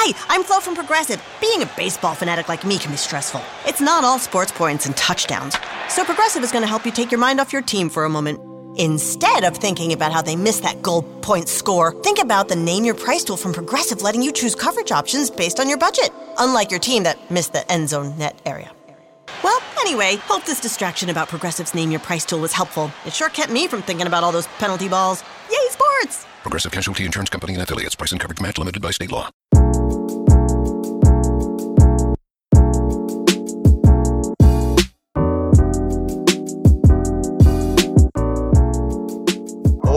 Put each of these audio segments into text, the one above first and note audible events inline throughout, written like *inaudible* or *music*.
Hi, I'm Flo from Progressive. Being a baseball fanatic like me can be stressful. It's not all sports points and touchdowns. So Progressive is going to help you take your mind off your team for a moment. Instead of thinking about how they missed that goal point score, think about the Name Your Price tool from Progressive letting you choose coverage options based on your budget, unlike your team that missed the end zone net area. Well, anyway, hope this distraction about Progressive's Name Your Price tool was helpful. It sure kept me from thinking about all those penalty balls. Yay, sports! Progressive Casualty Insurance Company and affiliates. Price and coverage match limited by state law.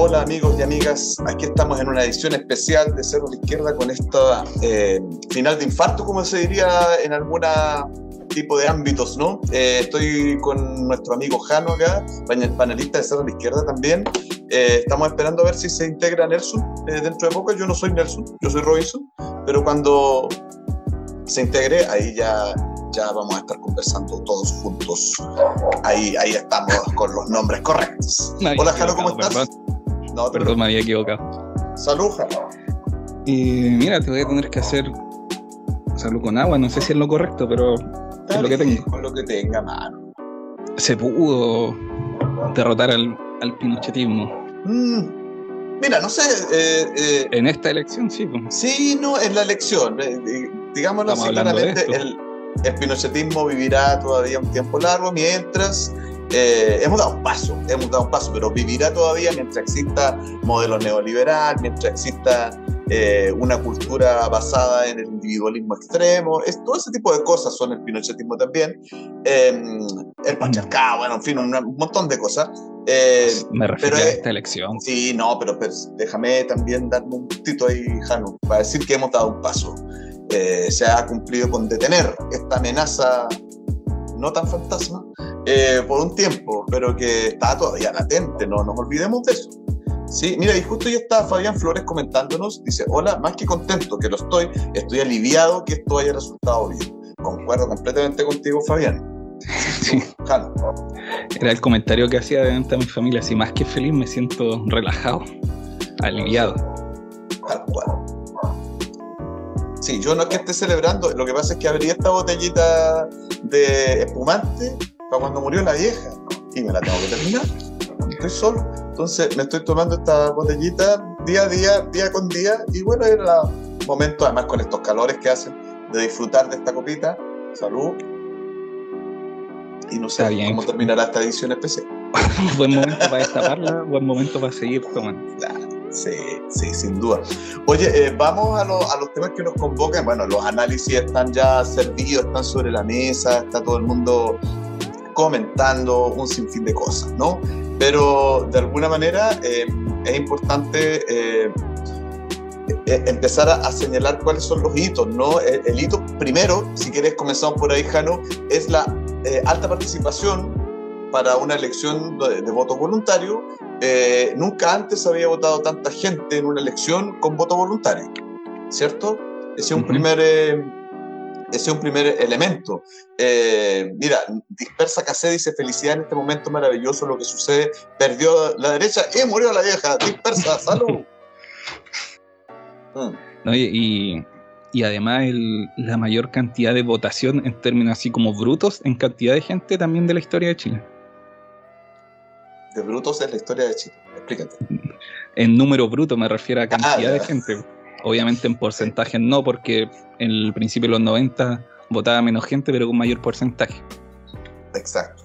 Hola amigos y amigas, aquí estamos en una edición especial de Cerro a la Izquierda con esta eh, final de infarto, como se diría en alguna tipo de ámbitos, ¿no? Eh, estoy con nuestro amigo Jano acá, panelista de Cerro a la Izquierda también. Eh, estamos esperando a ver si se integra Nelson dentro de poco. Yo no soy Nelson, yo soy Robinson, pero cuando se integre, ahí ya, ya vamos a estar conversando todos juntos. Ahí, ahí estamos con los nombres correctos. Hola Jano, ¿cómo estás? No, Perdón, me había equivocado. Salud, Jano. Y mira, te voy a tener que hacer salud con agua, no sé si es lo correcto, pero es lo que tengo. Con lo que tenga, mano. Se pudo derrotar al, al pinochetismo. Mm, mira, no sé. Eh, eh, en esta elección, sí. Sí, no, en la elección. Eh, digámoslo así claramente, el, el pinochetismo vivirá todavía un tiempo largo mientras eh, hemos dado un paso, hemos dado un paso, pero vivirá todavía mientras exista modelo neoliberal, mientras exista eh, una cultura basada en el individualismo extremo, es, todo ese tipo de cosas son el pinochetismo también, em, el patriarcado, bueno, en fin, un, montón de cosas. Eh, Me refiero a esta elección. Sí, no, pero, déjame también darme un puntito ahí, Jano, para decir que hemos dado un paso. se ha cumplido con detener esta amenaza no tan fantasma, eh, por un tiempo, pero que está todavía latente, no nos olvidemos de eso. Sí, mira, y justo ya está Fabián Flores comentándonos, dice, hola, más que contento que lo estoy, estoy aliviado que esto haya resultado bien. Concuerdo completamente contigo, Fabián. *laughs* Sí. Era el comentario que hacía de mi familia, así más que feliz me siento relajado, aliviado. Tal Sí, yo no es que esté celebrando, lo que pasa es que abrí esta botellita de espumante para cuando murió la vieja y me la tengo que terminar. Estoy solo. Entonces me estoy tomando esta botellita día a día, día con día y bueno, era el momento, además con estos calores que hacen, de disfrutar de esta copita. Salud. Y no sé cómo terminará esta edición especial. *laughs* buen momento para destaparla, buen momento para seguir tomando. Sí, sí, sin duda. Oye, eh, vamos a, a, los temas que nos convocan. Bueno, los análisis están ya servidos, están sobre la mesa, está todo el mundo comentando un sinfín de cosas, ¿no? Pero de alguna manera eh, es importante eh, empezar a, señalar cuáles son los hitos, ¿no? El, hito primero, si quieres comenzamos por ahí, Jano, es la alta participación para una elección de, de voto voluntario eh, nunca antes había votado tanta gente en una elección con voto voluntario, ¿cierto? Ese es un, primer, eh, ese es un primer elemento. Eh, mira, Dispersa Casé dice, felicidad en este momento maravilloso, lo que sucede, perdió la derecha y murió la vieja, Dispersa, *laughs* salud. Mm. y, y, además la mayor cantidad de votación en términos así como brutos en cantidad de gente también de la historia de Chile de brutos en la historia de Chile. Explícate. En número bruto me refiero a cantidad de gente. Obviamente en porcentaje no, porque en el principio de los 90 votaba menos gente, pero con mayor porcentaje. Exacto.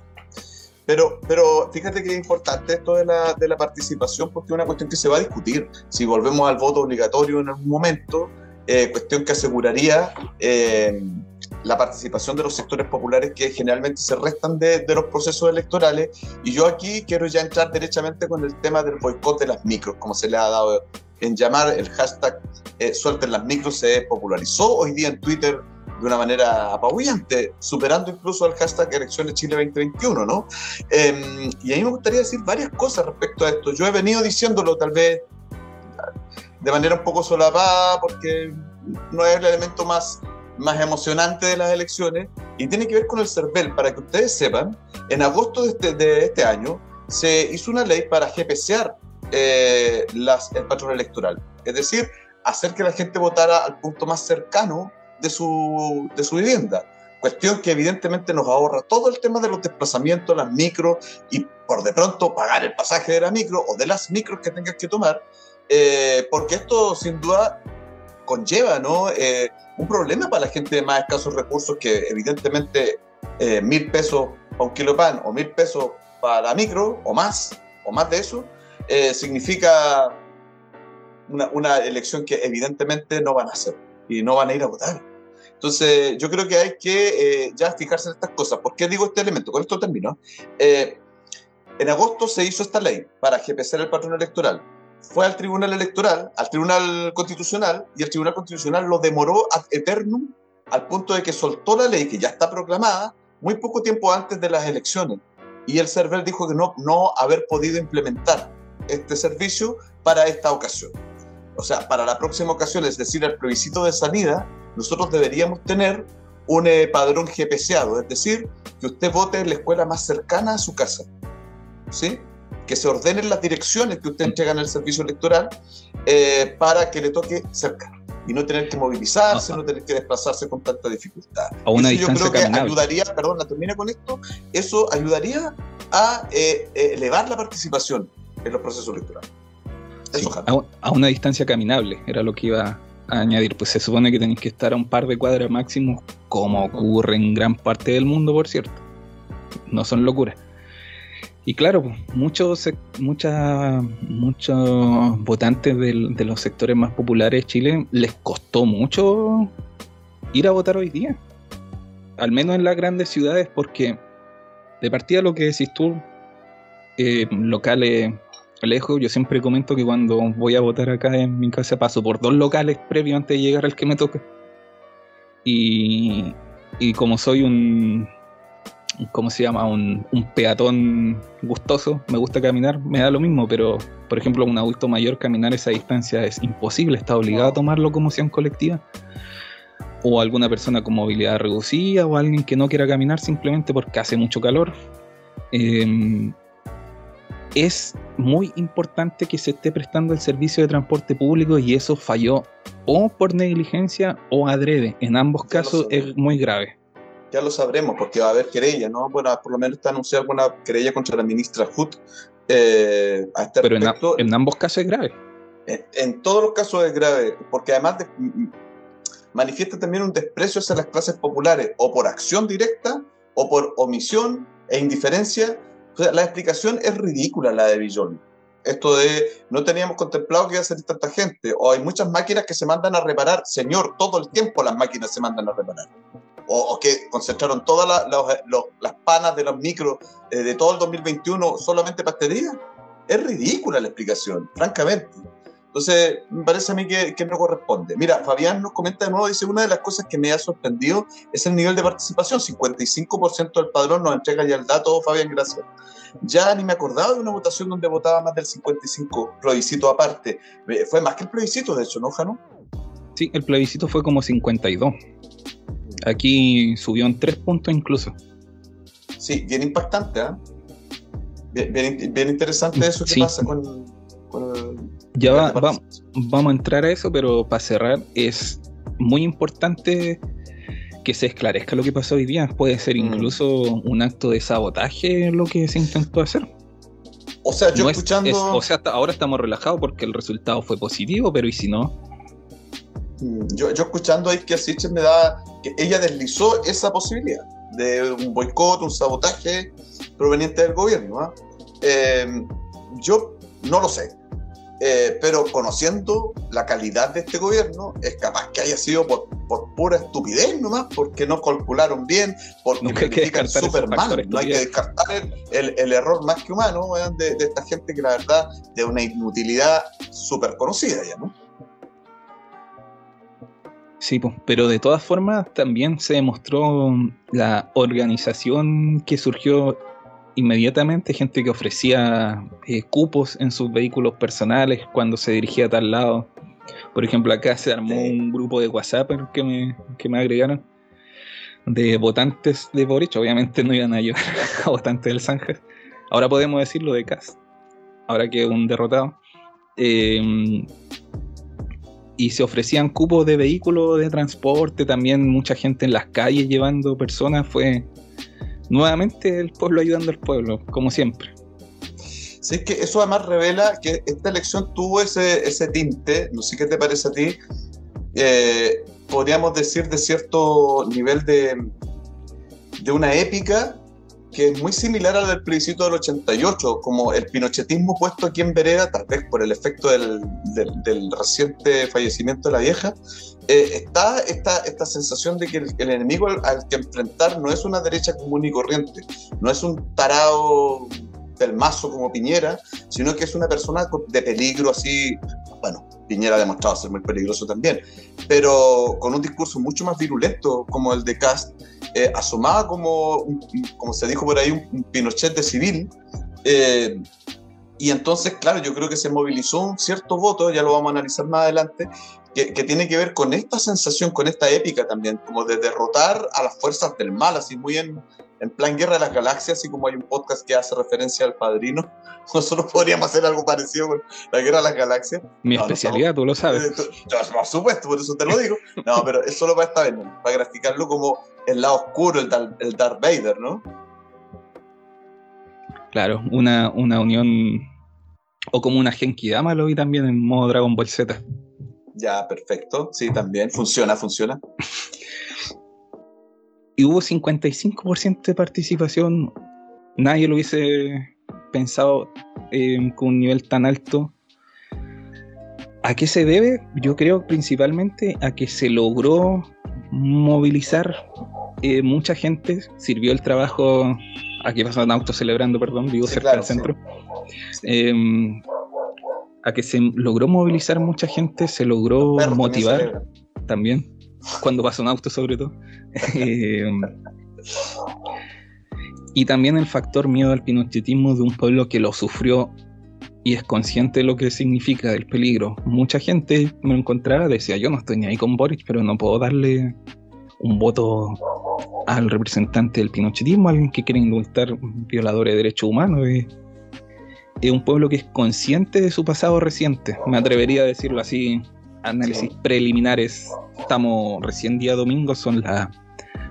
Pero, pero fíjate que es importante esto de la, de la participación porque es una cuestión que se va a discutir. Si volvemos al voto obligatorio en algún momento, eh, cuestión que aseguraría eh, la participación de los sectores populares que generalmente se restan de, de, los procesos electorales. Y yo aquí quiero ya entrar derechamente con el tema del boicot de las micros, como se le ha dado en llamar el hashtag eh, suelten las micros, se popularizó hoy día en Twitter de una manera apabullante, superando incluso el hashtag Elecciones Chile 2021, ¿no? Em, y a mí me gustaría decir varias cosas respecto a esto. Yo he venido diciéndolo tal vez de manera un poco solapada porque no es el elemento más más emocionante de las elecciones y tiene que ver con el CERVEL. Para que ustedes sepan, en agosto de este, este año se hizo una ley para GPCar eh, las, el patrón electoral. Es decir, hacer que la gente votara al punto más cercano de su, de su vivienda. Cuestión que evidentemente nos ahorra todo el tema de los desplazamientos, las micros y por de pronto pagar el pasaje de la micro o de las micros que tengas que tomar, eh, porque esto sin duda conlleva ¿no? Eh, un problema para la gente de más escasos recursos que evidentemente eh, mil pesos para un kilo de pan o mil pesos para la micro o más, o más de eso, significa una, una elección que evidentemente no van a hacer y no van a ir a votar. Entonces, yo creo que hay que eh, ya fijarse en estas cosas. ¿Por qué digo este elemento? Con esto termino. Eh, en agosto se hizo esta ley para GPC el patrón electoral. Fue al Tribunal Electoral, al Tribunal Constitucional, y el Tribunal Constitucional lo demoró ad eternum al punto de que soltó la ley, que ya está proclamada, muy poco tiempo antes de las elecciones. Y el server dijo que no, no haber podido implementar este servicio para esta ocasión. O sea, para la próxima ocasión, es decir, el plebiscito de salida, nosotros deberíamos tener un eh, padrón GPCado, es decir, que usted vote en la escuela más cercana a su casa, ¿sí? Que se ordenen las direcciones que usted entrega en el servicio electoral eh, para que le toque cerca y no tener que movilizarse, no tener que desplazarse con tanta dificultad. A una distancia yo creo que ayudaría, perdón, la termina con esto, eso ayudaría a eh, elevar la participación en los procesos electorales. a, a, una distancia caminable, era lo que iba añadir, pues se supone que tenéis que estar a un par de cuadras máximo, como ocurre en gran parte del mundo, por cierto. No son locuras. Y claro, pues, muchos, muchas, muchos votantes de los sectores más populares de Chile les costó mucho ir a votar hoy día. Al menos en las grandes ciudades, porque de partida lo que decís tú, eh, locales lejos, yo siempre comento que cuando voy a votar acá en mi casa paso por dos locales previos antes de llegar al que me toca. Y, y como soy un, ¿cómo se llama? Un, un, peatón gustoso, me gusta caminar, me da lo mismo, pero por ejemplo un adulto mayor caminar esa distancia es imposible, está obligado a tomar locomoción colectiva. O alguna persona con movilidad reducida o alguien que no quiera caminar simplemente porque hace mucho calor. Eh, es muy importante que se esté prestando el servicio de transporte público y eso falló o por negligencia o adrede. En ambos casos es muy grave. Ya lo sabremos porque va a haber querella, ¿no? Bueno, por lo menos está anunciada alguna querella contra la ministra Hood eh, a este Pero En, ambos casos es grave. En, todos los casos es grave, porque además manifiesta también un desprecio hacia las clases populares, o por acción directa, o por omisión e indiferencia la explicación es ridícula la de Billón. Esto de no teníamos contemplado que iba a salir tanta gente, o hay muchas máquinas que se mandan a reparar. Señor, todo el tiempo las máquinas se mandan a reparar. O, que concentraron todas las panas de los micros eh, de todo el 2021 solamente para día. Es ridícula la explicación, francamente. Entonces, me parece a mí que, que, no corresponde. Mira, Fabián nos comenta de nuevo, dice, una de las cosas que me ha sorprendido es el nivel de participación. 55% del padrón nos entrega ya el dato, Fabián, gracias. Ya ni me acordaba de una votación donde votaba más del 55, plebiscito aparte. Eh, fue más que el plebiscito, de hecho, ¿no, Jano? Sí, el plebiscito fue como 52. Aquí subió en tres puntos incluso. Sí, bien impactante, ¿eh? Bien, bien, interesante eso que pasa con, ya va, vamos a entrar a eso, pero para cerrar, es muy importante que se esclarezca lo que pasó hoy día. Puede ser mm. incluso un acto de sabotaje lo que se intentó hacer. O sea, yo escuchando. o sea, hasta ahora estamos relajados porque el resultado fue positivo, pero ¿y si no? Mm, yo, yo escuchando ahí que así me da que ella deslizó esa posibilidad de un boicot, un sabotaje proveniente del gobierno. ¿ah? Eh, yo no lo sé. Eh, pero conociendo la calidad de este gobierno, es capaz que haya sido por, por pura estupidez nomás, porque no calcularon bien, porque no planifican súper mal. No hay que descartar el, el, error más que humano de, de, esta gente que la verdad de una inutilidad súper conocida ya, ¿no? Sí, pues, pero de todas formas también se demostró la organización que surgió inmediatamente gente que ofrecía eh, cupos en sus vehículos personales cuando se dirigía a tal lado. Por ejemplo, acá se armó un grupo de WhatsApp que me, que me agregaron de votantes de Boric. Obviamente no iban a ayudar *laughs* a votantes del Sánchez. Ahora podemos decirlo de Cas. Ahora que un derrotado. Em, y se ofrecían cupos de vehículos de transporte, también mucha gente en las calles llevando personas, fue nuevamente el pueblo ayudando al pueblo, como siempre. Sí, que eso además revela que esta elección tuvo ese, ese tinte, no sé qué te parece a ti, eh, podríamos decir de cierto nivel de, de una épica que es muy similar al del plebiscito del 88, como el pinochetismo puesto aquí en vereda, tal vez por el efecto del, del, reciente fallecimiento de la vieja, eh, está esta, esta sensación de que el, enemigo al, que enfrentar no es una derecha común y corriente, no es un tarado del mazo como Piñera, sino que es una persona de peligro así, bueno, Piñera ha demostrado ser muy peligroso también, pero con un discurso mucho más virulento como el de Cast, eh, asomaba como, como se dijo por ahí, un, Pinochet de civil. Eh, y entonces, claro, yo creo que se movilizó un cierto voto, ya lo vamos a analizar más adelante, que, que, tiene que ver con esta sensación, con esta épica también, como de derrotar a las fuerzas del mal, así muy en, en plan Guerra de las Galaxias, así como hay un podcast que hace referencia al padrino, *laughs* nosotros podríamos hacer algo parecido con la Guerra de las Galaxias. Mi especialidad, tú lo sabes. Eh, por supuesto, por eso te lo digo. No, pero es solo para esta vez, para graficarlo como el lado oscuro, el, el Darth Vader, ¿no? Claro, una, una unión, o como una Genki Dama lo vi también en modo Dragon Ball Z. Ya, perfecto, sí, también, funciona, funciona *laughs* y hubo 55% de participación. Nadie lo hubiese pensado eh, con un nivel tan alto. ¿A qué se debe? Yo creo principalmente a que se logró movilizar eh, mucha gente, sirvió el trabajo, aquí pasan autos celebrando, perdón, vivo cerca del centro, em, a que se logró movilizar mucha gente, se logró motivar también cuando pasa un auto sobre todo. *laughs* Eh, y también el factor miedo al pinochetismo de un pueblo que lo sufrió y es consciente de lo que significa el peligro. Mucha gente me encontraba, decía, yo no estoy ni ahí con Boris, pero no puedo darle un voto al representante del pinochetismo, alguien que quiere indultar violadores de derechos humanos. es un pueblo que es consciente de su pasado reciente, me atrevería a decirlo así, análisis preliminares. Estamos recién día domingo, son las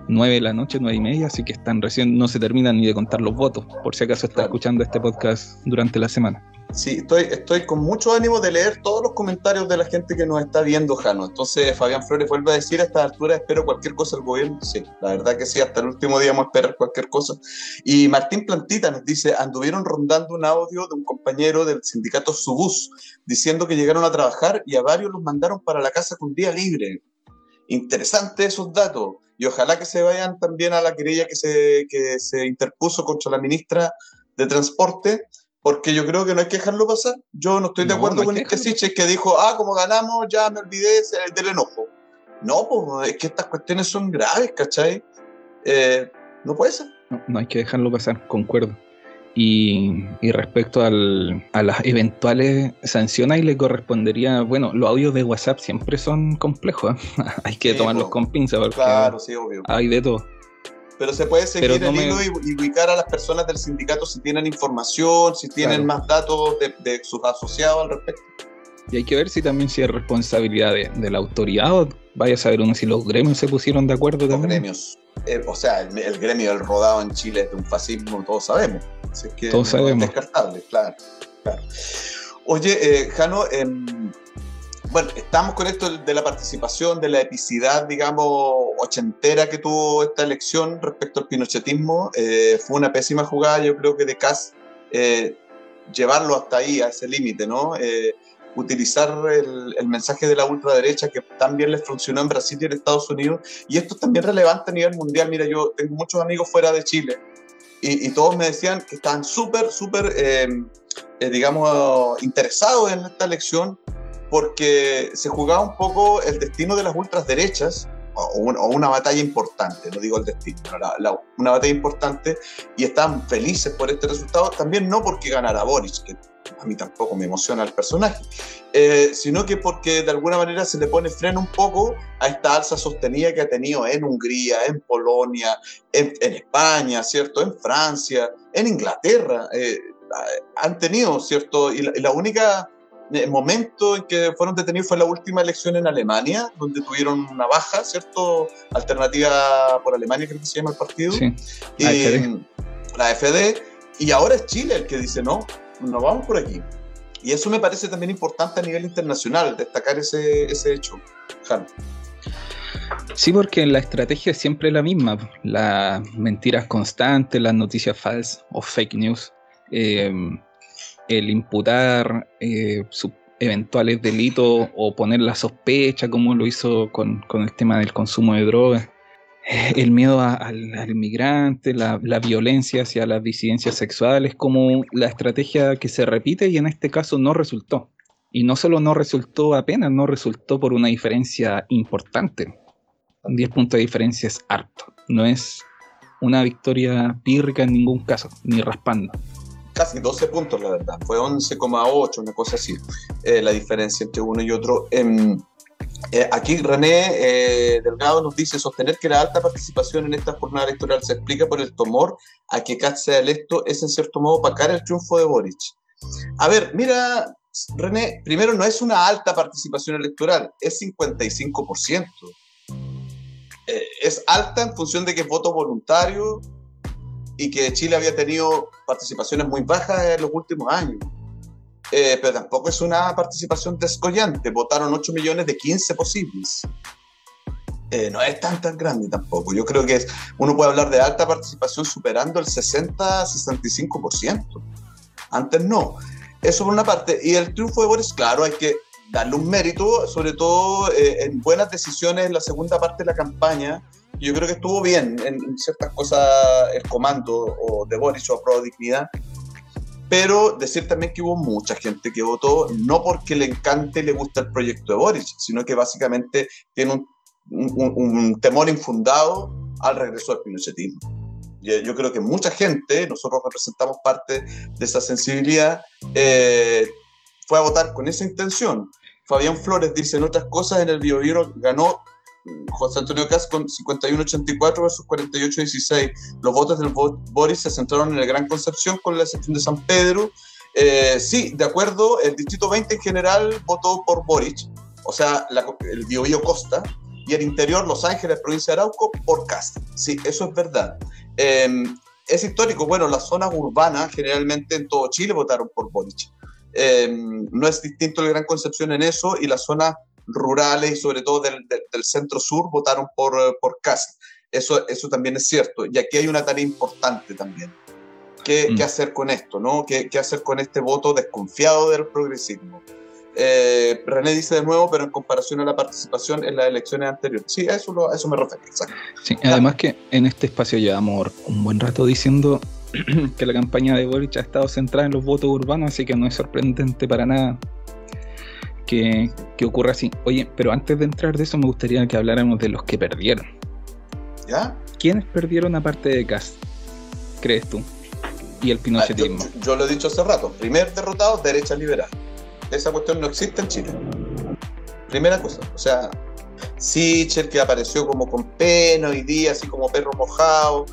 9 de la noche, nueve y media, así que están recién, no se terminan ni de contar los votos, por si acaso está escuchando este podcast durante la semana. Sí, estoy, estoy con mucho ánimo de leer todos los comentarios de la gente que nos está viendo, Jano. Entonces, Fabián Flores vuelve a decir a esta altura, espero cualquier cosa del gobierno. Sí, la verdad que sí, hasta el último día vamos a esperar cualquier cosa. Y Martín Plantita nos dice, anduvieron rondando un audio de un compañero del sindicato Subus, diciendo que llegaron a trabajar y a varios los mandaron para la casa con día libre. Interesante esos datos. Y ojalá que se vayan también a la querella que se, que se interpuso contra la ministra de Transporte, porque yo creo que no hay que dejarlo pasar. Yo no estoy de acuerdo con este Siche que dijo, ah, como ganamos, ya me olvidé del enojo. No, pues es que estas cuestiones son graves, ¿cachai? Eh, no puede ser. no, hay que dejarlo pasar, concuerdo. Y, respecto al, a las eventuales sanciones, ahí le correspondería, bueno, los audios de WhatsApp siempre son complejos, ¿eh? *laughs* hay que tomarlos con pinza porque claro, sí, obvio. hay de todo. Pero se puede seguir el hilo y, ubicar a las personas del sindicato si tienen información, si tienen más datos de, sus asociados al respecto. Y hay que ver si también si es responsabilidad de, la autoridad o vaya a saber uno si los gremios se pusieron de acuerdo los gremios. Eh, o sea, el, gremio del rodado en Chile es de un fascismo, todos sabemos. Así que todos sabemos. descartable, claro. Oye, eh, Jano, em, bueno, estamos con esto de la participación, de la epicidad, digamos, ochentera que tuvo esta elección respecto al pinochetismo. Eh, fue una pésima jugada, yo creo que de Cas llevarlo hasta ahí, a ese límite, ¿no? utilizar el, mensaje de la ultraderecha que también les funcionó en Brasil y en Estados Unidos. Y esto es también relevante a nivel mundial. Mira, yo tengo muchos amigos fuera de Chile y, todos me decían que estaban súper, súper, eh, eh, digamos, interesados en esta elección porque se jugaba un poco el destino de las ultraderechas o, una batalla importante, no digo el destino, una batalla importante y estaban felices por este resultado, también no porque ganara Boris, que a mí tampoco me emociona el personaje, eh, sino que porque de alguna manera se le pone freno un poco a esta alza sostenida que ha tenido en Hungría, en Polonia, en, España, ¿cierto? En Francia, en Inglaterra. Eh, han tenido, ¿cierto? Y la, única el momento en que fueron detenidos fue la última elección en Alemania, donde tuvieron una baja, ¿cierto? Alternativa por Alemania, creo que se llama el partido. Sí. La, y, la FD. Y ahora es Chile el que dice, no, nos vamos por aquí. Y eso me parece también importante a nivel internacional, destacar ese, ese hecho. Sí, porque la estrategia es siempre la misma. Las mentiras constantes, las noticias falsas o fake news. Eh, el imputar eh, eventuales delitos o poner la sospecha, como lo hizo con, el tema del consumo de drogas, eh, el miedo al, inmigrante, la, violencia hacia las disidencias sexuales, como la estrategia que se repite y en este caso no resultó. Y no solo no resultó apenas, no resultó por una diferencia importante. 10 puntos de diferencia es harto. No es una victoria pírrica en ningún caso, ni raspando casi 12 puntos, la verdad. Fue 11,8, una cosa así, eh, la diferencia entre uno y otro. Em, eh, aquí René eh, Delgado nos dice sostener que la alta participación en esta jornada electoral se explica por el temor a que Katz sea electo es en cierto modo pagar el triunfo de Boric. A ver, mira, René, primero no es una alta participación electoral, es 55%. es alta en función de que es voto voluntario, y que Chile había tenido participaciones muy bajas en los últimos años. Eh, pero tampoco es una participación descollante. Votaron 8 millones de 15 posibles. Eh, no es tan tan grande tampoco. Yo creo que es, uno puede hablar de alta participación superando el 60-65%. Antes no. Eso por una parte. Y el triunfo de Boris, claro, hay que darle un mérito, sobre todo eh, en buenas decisiones en la segunda parte de la campaña, yo creo que estuvo bien en, ciertas cosas el comando o de Boris o Pro Dignidad, pero decir también que hubo mucha gente que votó no porque le encante y le gusta el proyecto de Boris, sino que básicamente tiene un, temor infundado al regreso del pinochetismo. Yo, creo que mucha gente, nosotros representamos parte de esa sensibilidad, eh, fue a votar con esa intención. Fabián Flores dice en otras cosas en el Bio, ganó José Antonio Cas con 51-84 versus 48-16. Los votos del Boris se centraron en el Gran Concepción con la excepción de San Pedro. Eh, sí, de acuerdo, el Distrito 20 en general votó por Boric, o sea, el Biobío Costa, y el interior, Los Ángeles, provincia de Arauco, por Cast. Sí, eso es verdad. Em, es histórico, bueno, las zonas urbanas generalmente en todo Chile votaron por Boric. Em, no es distinto el Gran Concepción en eso, y las zonas rurales y sobre todo del, centro sur votaron por, por Cast. Eso, eso también es cierto. Y aquí hay una tarea importante también. ¿Qué, mm. hacer con esto? ¿no? ¿Qué, ¿Qué, hacer con este voto desconfiado del progresismo? Eh, René dice de nuevo, pero en comparación a la participación en las elecciones anteriores. Sí, a eso, eso me refiero. Sí, además que en este espacio llevamos un buen rato diciendo *clears throat* que la campaña de Boric ha estado centrada en los votos urbanos, así que no es sorprendente para nada que, ocurra así. Oye, pero antes de entrar de eso me gustaría que habláramos de los que perdieron. ¿Ya? ¿Quiénes perdieron aparte de Cast? ¿Crees tú? Y el pinochetismo. Ah, yo, lo he dicho hace rato. Primer derrotado, derecha liberal. Esa cuestión no existe en Chile. Primera cosa. O sea, Sichel que apareció como con pena hoy día, así como perro mojado.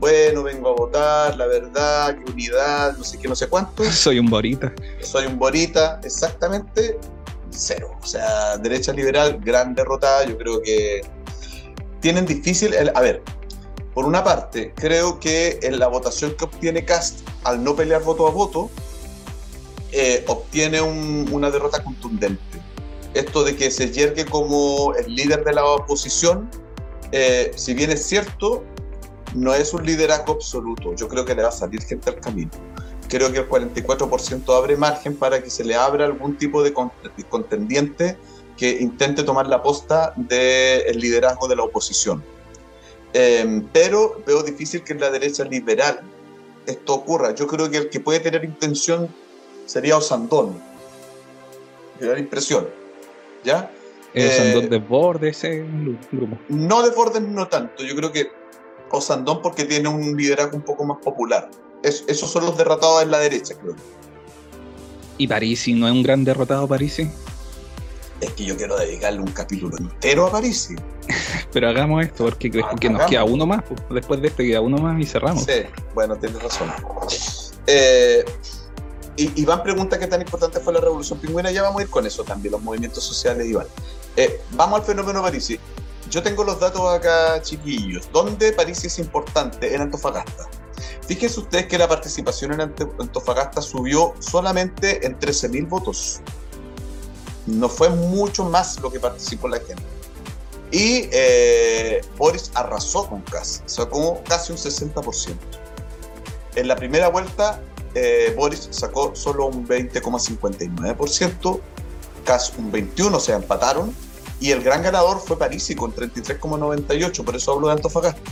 Bueno, vengo a votar, la verdad, qué unidad, no sé qué, no sé cuánto. *laughs* Soy un borita. Soy un borita, exactamente cero. O sea, derecha liberal, gran derrotada. Yo creo que tienen difícil. a ver, por una parte, creo que en la votación que obtiene Cast, al no pelear voto a voto, eh, obtiene una derrota contundente. Esto de que se yergue como el líder de la oposición, eh, si bien es cierto, no es un liderazgo absoluto. Yo creo que le va a salir gente al camino creo que el 44% abre margen para que se le abra algún tipo de contendiente que intente tomar la posta del liderazgo de la oposición. Em, pero veo difícil que en la derecha liberal esto ocurra. Yo creo que el que puede tener intención sería Osandón. Me da la impresión. ¿Ya? ¿Osandón eh, de Bordes ese grupo? No de Bordes, no tanto. Yo creo que Osandón porque tiene un liderazgo un poco más popular esos son los derrotados en la derecha, creo. ¿Y Parisi no es un gran derrotado Parisi? Es que yo quiero dedicarle un capítulo entero a Parisi. *laughs* Pero hagamos esto, porque, nos queda uno más. Después de este queda uno más y cerramos. Sí, bueno, tienes razón. Eh, y Iván pregunta qué tan importante fue la revolución pingüina, ya vamos a ir con eso también, los movimientos sociales, Iván. Eh, vamos al fenómeno París. Yo tengo los datos acá, chiquillos. ¿Dónde París es importante? En Antofagasta. Fíjense ustedes que la participación en Antofagasta subió solamente en 13.000 votos. No fue mucho más lo que participó la gente. Y eh, Boris arrasó con casi, sacó casi un 60%. En la primera vuelta, eh, Boris sacó solo un 20,59%, casi un 21%, o sea, empataron. Y el gran ganador fue Parisi con 33,98%, por eso hablo de Antofagasta.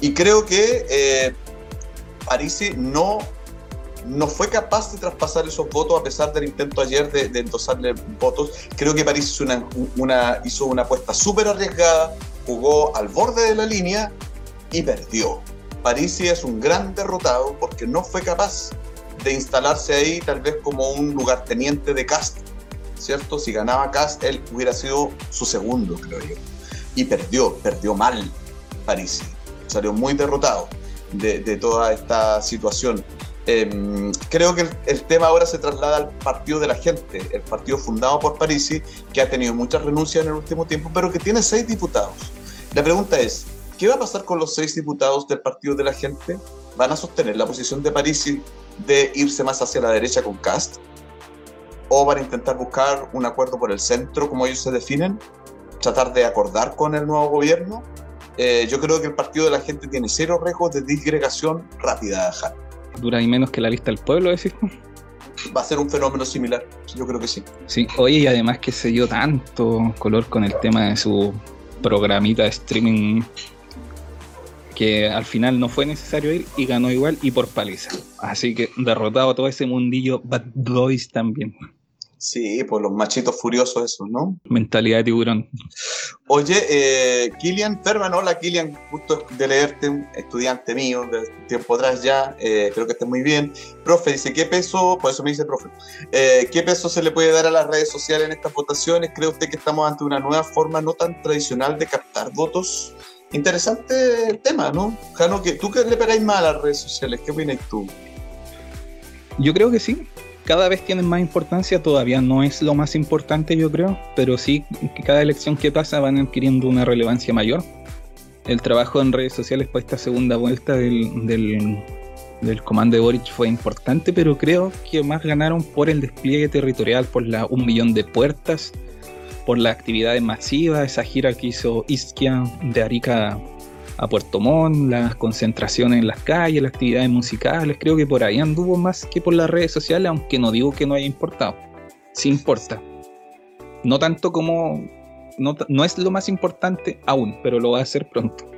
Y creo que eh, no, no fue capaz de traspasar esos votos a pesar del intento ayer de, de endosarle votos. Creo que París hizo una, una, hizo una apuesta súper arriesgada, jugó al borde de la línea y perdió. Parisi es un gran derrotado porque no fue capaz de instalarse ahí tal vez como un lugarteniente de Cast, ¿cierto? Si ganaba Cast, él hubiera sido su segundo, creo yo. Y perdió, perdió mal Parisi. Salió muy derrotado de, toda esta situación. Em, creo que el, tema ahora se traslada al partido de la gente, el partido fundado por Parisi, que ha tenido muchas renuncias en el último tiempo, pero que tiene seis diputados. La pregunta es, ¿qué va a pasar con los seis diputados del partido de la gente? ¿Van a sostener la posición de Parisi de irse más hacia la derecha con Cast? ¿O van a intentar buscar un acuerdo por el centro, como ellos se definen? ¿Tratar de acordar con el nuevo gobierno? Eh, yo creo que el partido de la gente tiene cero riesgos de disgregación rápida, ¿Dura y menos que la lista del pueblo, decís Va a ser un fenómeno similar, yo creo que sí. Sí, oye, y además que se dio tanto color con el tema de su programita de streaming que al final no fue necesario ir y ganó igual y por paliza. Así que derrotado todo ese mundillo Bad Boys también. Sí, pues los machitos furiosos esos, ¿no? Mentalidad de tiburón. Oye, eh, Kilian Ferman, hola Kilian, gusto de leerte, un estudiante mío de tiempo atrás ya, eh, creo que esté muy bien. Profe, dice, ¿qué peso, por eso me dice profe, eh, ¿qué peso se le puede dar a las redes sociales en estas votaciones? ¿Cree usted que estamos ante una nueva forma no tan tradicional de captar votos? Interesante el tema, ¿no? Jano, ¿tú qué le pegáis más a las redes sociales? ¿Qué opinas tú? Yo creo que sí, cada vez tienen más importancia, todavía no es lo más importante yo creo, pero sí que cada elección que pasa van adquiriendo una relevancia mayor. El trabajo en redes sociales para esta segunda vuelta del, del, comando de Boric fue importante, pero creo que más ganaron por el despliegue territorial, por la un millón de puertas, por la actividad masiva, esa gira que hizo Isquia de Arica a Puerto Montt, las concentraciones en las calles, las actividades musicales, creo que por ahí anduvo más que por las redes sociales, aunque no digo que no haya importado, sí importa. No tanto como, no, no es lo más importante aún, pero lo va a hacer pronto.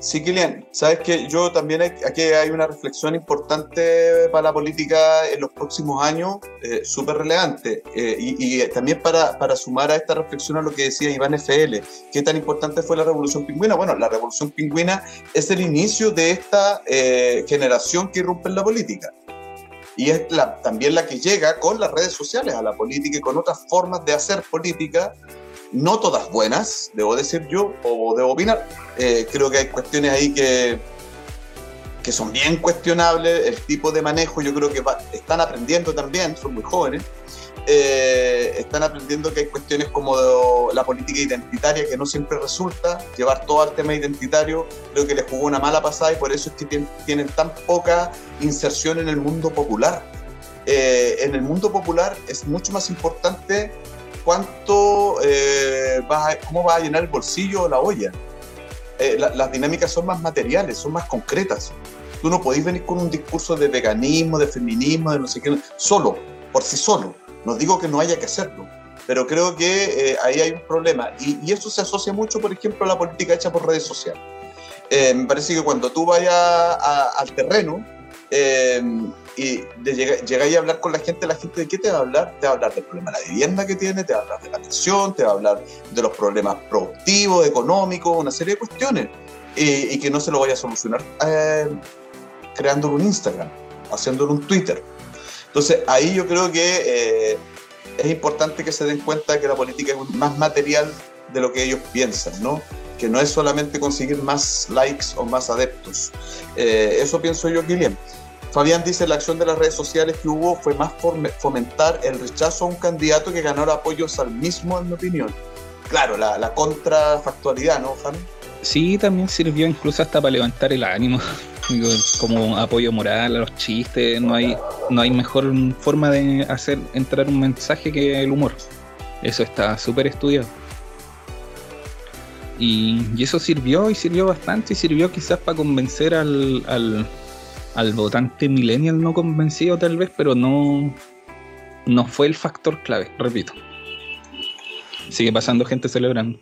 Sí, Kilian, sabes que yo también aquí hay una reflexión importante para la política en los próximos años, eh, súper relevante, eh, y, también para, para, sumar a esta reflexión a lo que decía Iván FL, qué tan importante fue la revolución pingüina. Bueno, la revolución pingüina es el inicio de esta eh, generación que irrumpe en la política. Y es también la que llega con las redes sociales a la política y con otras formas de hacer política no todas buenas, debo decir yo, o debo opinar. Eh, creo que hay cuestiones ahí que, que son bien cuestionables, el tipo de manejo, yo creo que están aprendiendo también, son muy jóvenes, eh, están aprendiendo que hay cuestiones como la política identitaria que no siempre resulta, llevar todo al tema identitario, creo que les jugó una mala pasada y por eso es tienen, tan poca inserción en el mundo popular. Eh, en el mundo popular es mucho más importante cuánto eh, vas cómo vas a llenar el bolsillo o la olla. Eh, las dinámicas son más materiales, son más concretas. Tú no podés venir con un discurso de veganismo, de feminismo, de no sé qué, solo, por sí solo. No digo que no haya que hacerlo, pero creo que eh, ahí hay un problema. Y, eso se asocia mucho, por ejemplo, a la política hecha por redes sociales. me parece que cuando tú vayas al terreno, y de llegáis a hablar con la gente, la gente de qué te va a hablar? Te va a hablar del problema de la vivienda que tiene, te va a hablar de la pensión, te va a hablar de los problemas productivos, económicos, una serie de cuestiones, y, que no se lo vaya a solucionar eh, creándolo un Instagram, haciéndolo un Twitter. Entonces ahí yo creo que eh, es importante que se den cuenta que la política es más material de lo que ellos piensan, ¿no? Que no es solamente conseguir más likes o más adeptos. Eh, eso pienso yo, Kilian. Fabián dice, la acción de las redes sociales que hubo fue más fomentar el rechazo a un candidato que ganara apoyos al mismo, en mi opinión. Claro, la, contrafactualidad, ¿no, Juan? Sí, también sirvió incluso hasta para levantar el ánimo, *laughs* como apoyo moral a los chistes. No hay, no hay mejor forma de hacer entrar un mensaje que el humor. Eso está súper estudiado. Y, eso sirvió y sirvió bastante y sirvió quizás para convencer al, al, al, votante millennial no convencido tal vez, pero no, no fue el factor clave, repito. Sigue pasando gente celebrando.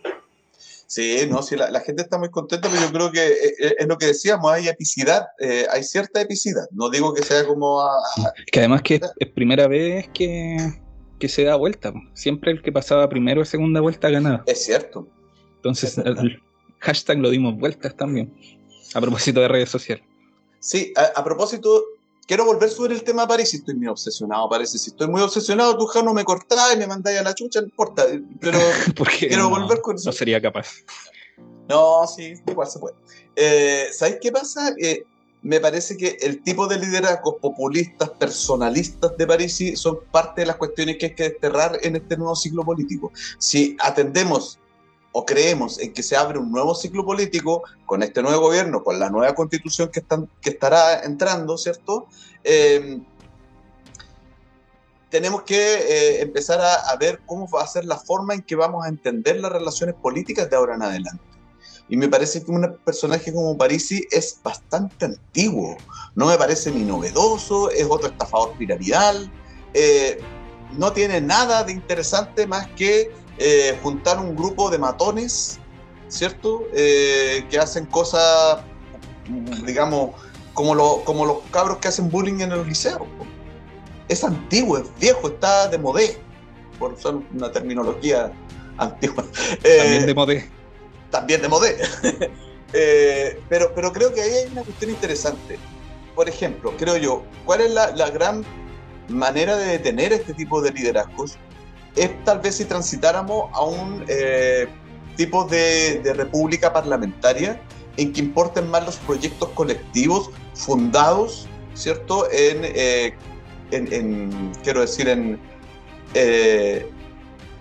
Sí, no, sí, la, gente está muy contenta, pero yo creo que eh, eh, es, lo que decíamos, hay epicidad, eh, hay cierta epicidad. No digo que sea como... que además que es primera vez que, que, se da vuelta. Siempre el que pasaba primero o segunda vuelta ganaba. Es cierto. Entonces, el hashtag lo dimos vueltas también, a propósito de redes sociales. Sí, a, propósito, quiero volver sobre el tema París. Estoy muy obsesionado, parece. Si estoy muy obsesionado, tú, no me cortás y me mandáis a la chucha, no importa. Pero *laughs* quiero volver con eso. No sería capaz. No, sí, igual se puede. Eh, ¿Sabéis qué pasa? Eh, me parece que el tipo de liderazgos populistas, personalistas de París son parte de las cuestiones que hay que desterrar en este nuevo ciclo político. Si atendemos o creemos en que se abre un nuevo ciclo político con este nuevo gobierno, con la nueva constitución que, están, que estará entrando, ¿cierto? Eh, tenemos que eh, empezar a, ver cómo va a ser la forma en que vamos a entender las relaciones políticas de ahora en adelante. Y me parece que un personaje como Parisi es bastante antiguo. No me parece ni novedoso, es otro estafador piramidal. Eh, no tiene nada de interesante más que eh, juntar un grupo de matones, ¿cierto? Eh, que hacen cosas, digamos, como, lo, como los cabros que hacen bullying en el liceo. Es antiguo, es viejo, está de modé, por usar una terminología antigua. *laughs* también de modé. También de modé. *laughs* pero, pero creo que ahí hay una cuestión interesante. Por ejemplo, creo yo, ¿cuál es la, la gran manera de detener este tipo de liderazgos? Es tal vez si transitáramos a un eh, tipo de, república parlamentaria en que importen más los proyectos colectivos fundados, ¿cierto? En, eh, quiero decir, en eh,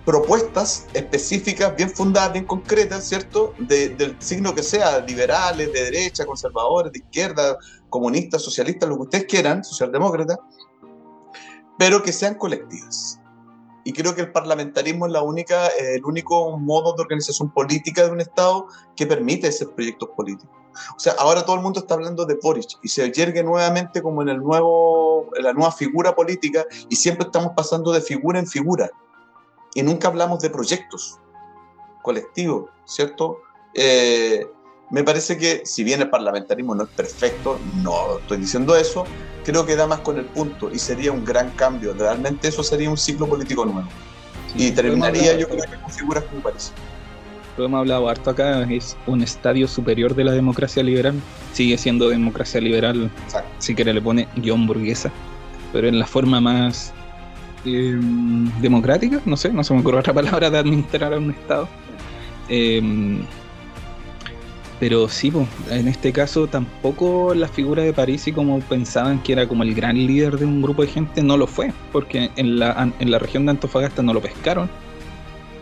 propuestas específicas, bien fundadas, bien concretas, ¿cierto? del signo que sea, liberales, de derecha, conservadores, de izquierda, comunistas, socialistas, lo que ustedes quieran, socialdemócratas, pero que sean colectivas y creo que el parlamentarismo es la única, eh, el único modo de organización política de un Estado que permite esos proyectos políticos. O sea, ahora todo el mundo está hablando de Boric y se yergue nuevamente como en el nuevo, la nueva figura política y siempre estamos pasando de figura en figura y nunca hablamos de proyectos colectivos, ¿cierto? Eh, me parece que si bien el parlamentarismo no es perfecto, no estoy diciendo eso, creo que da más con el punto y sería un gran cambio. Realmente eso sería un ciclo político nuevo. y terminaría yo creo que con figuras como parece. Lo hemos hablado harto acá, es un estadio superior de la democracia liberal. Sigue siendo democracia liberal, si quiere le pone guion burguesa, pero en la forma más em, democrática, no sé, no se me ocurre otra palabra de administrar a un Estado. Eh, pero sí, en este caso tampoco la figura de París y como pensaban que era como el gran líder de un grupo de gente, no lo fue, porque en la, en la región de Antofagasta no lo pescaron.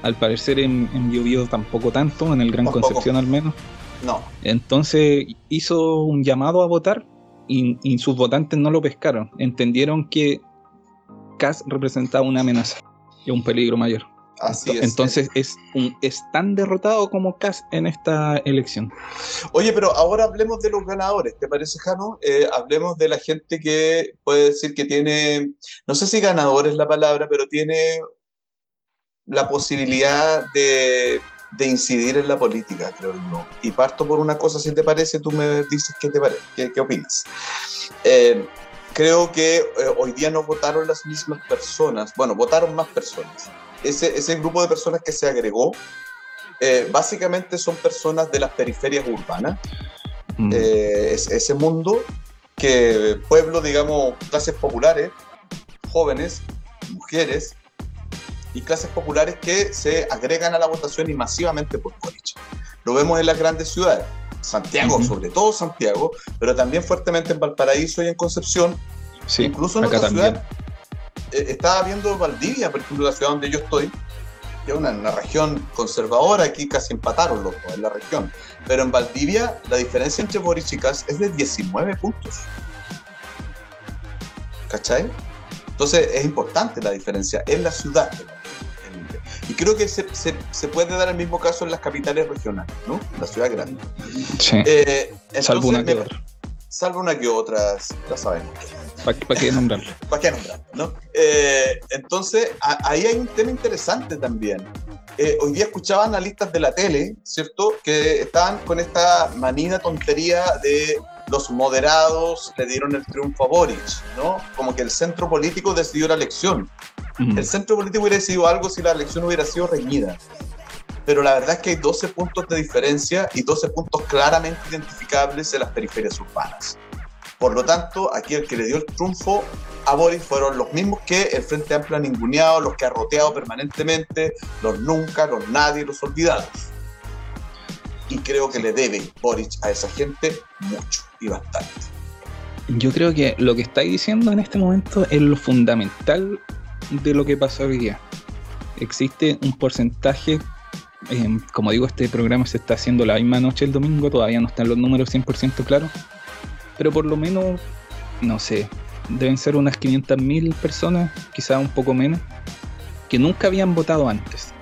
Al parecer en, en Biobío tampoco tanto, en el Gran Concepción al menos. No. Entonces hizo un llamado a votar y, y sus votantes no lo pescaron. Entendieron que CAS representaba una amenaza y un peligro mayor. Entonces es, un, es tan derrotado como Kass en esta elección. Oye, pero ahora hablemos de los ganadores, ¿te parece, Jano? Eh, hablemos de la gente que puede decir que tiene, no sé si ganador es la palabra, pero tiene la posibilidad de, incidir en la política, creo yo. Y parto por una cosa, si te parece, tú me dices qué, te qué, opinas. Eh, creo que eh, hoy día no votaron las mismas personas, bueno, votaron más personas ese, grupo de personas que se agregó, eh, básicamente son personas de las periferias urbanas. Mm. Eh, ese mundo que pueblo, digamos, clases populares, jóvenes, mujeres y clases populares que se agregan a la votación y masivamente por Boric. Lo vemos en las grandes ciudades. Santiago, sobre todo Santiago, pero también fuertemente en Valparaíso y en Concepción. Sí, Incluso en acá otra también. Eh, estaba viendo Valdivia, por ejemplo, la ciudad donde yo estoy, que es una, una región conservadora, aquí casi empataron los dos en la región. Pero en Valdivia la diferencia entre Boric y Kass es de 19 puntos. ¿Cachai? Entonces es importante la diferencia en la ciudad. Y creo que se, se- se puede dar el mismo caso en las capitales regionales, ¿no? La ciudad grande. Sí, Eh, salvo una que me- otra. Salvo una que otras, ya sabemos. *laughs* ¿Para qué nombrarlo? ¿Para qué nombrar? ¿no? Eh, entonces, a- ahí hay un tema interesante también. Eh, hoy día escuchaba analistas de la tele, ¿cierto? Que estaban con esta manida tontería de los moderados le dieron el triunfo a Boric, ¿no? Como que el centro político decidió la elección. Mm. El centro político hubiera decidido algo si la elección hubiera sido reñida. Pero la verdad es que hay 12 puntos de diferencia y 12 puntos claramente identificables en las periferias urbanas. Por lo tanto, aquí el que le dio el triunfo a Boris fueron los mismos que el Frente Amplio ha ninguneado, los que ha roteado permanentemente, los nunca, los nadie, los olvidados. Y creo que le debe Boric a esa gente mucho y bastante. Yo creo que lo que estáis diciendo en este momento es lo fundamental de lo que pasó hoy día. Existe un porcentaje, eh, como digo, este programa se está haciendo la misma noche el domingo, todavía no están los números 100% claros, pero por lo menos, no sé, deben ser unas 500.000 personas, quizás un poco menos, que nunca habían votado antes,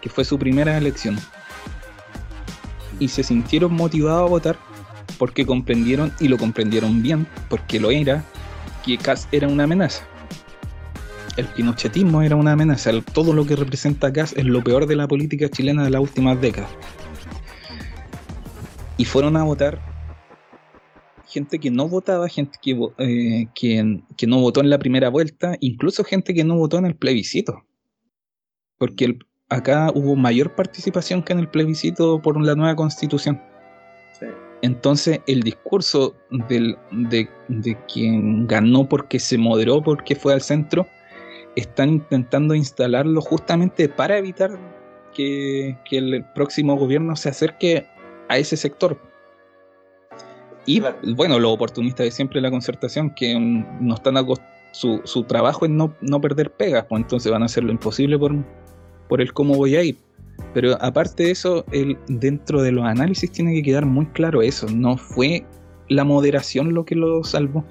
que fue su primera elección. Y se sintieron motivados a votar porque comprendieron y lo comprendieron bien, porque lo era, que Kass era una amenaza. El pinochetismo era una amenaza, todo lo que representa Kass es lo peor de la política chilena de las últimas décadas. Y fueron a votar gente que no votaba, gente que, eh, que, que no votó en la primera vuelta, incluso gente que no votó en el plebiscito. Porque el- acá hubo mayor participación que en el plebiscito por la nueva constitución. Entonces, el discurso del- de, de quien ganó porque se moderó, porque fue al centro, están intentando instalarlo justamente para evitar que, que el próximo gobierno se acerque a ese sector. Y Claro. bueno, los oportunistas de siempre la concertación, que mm, no están su, su trabajo es no, no perder pegas, pues entonces van a hacer lo imposible por, por el cómo voy a ir. Pero aparte de eso, el, dentro de los análisis tiene que quedar muy claro eso. No fue la moderación lo que lo salvó.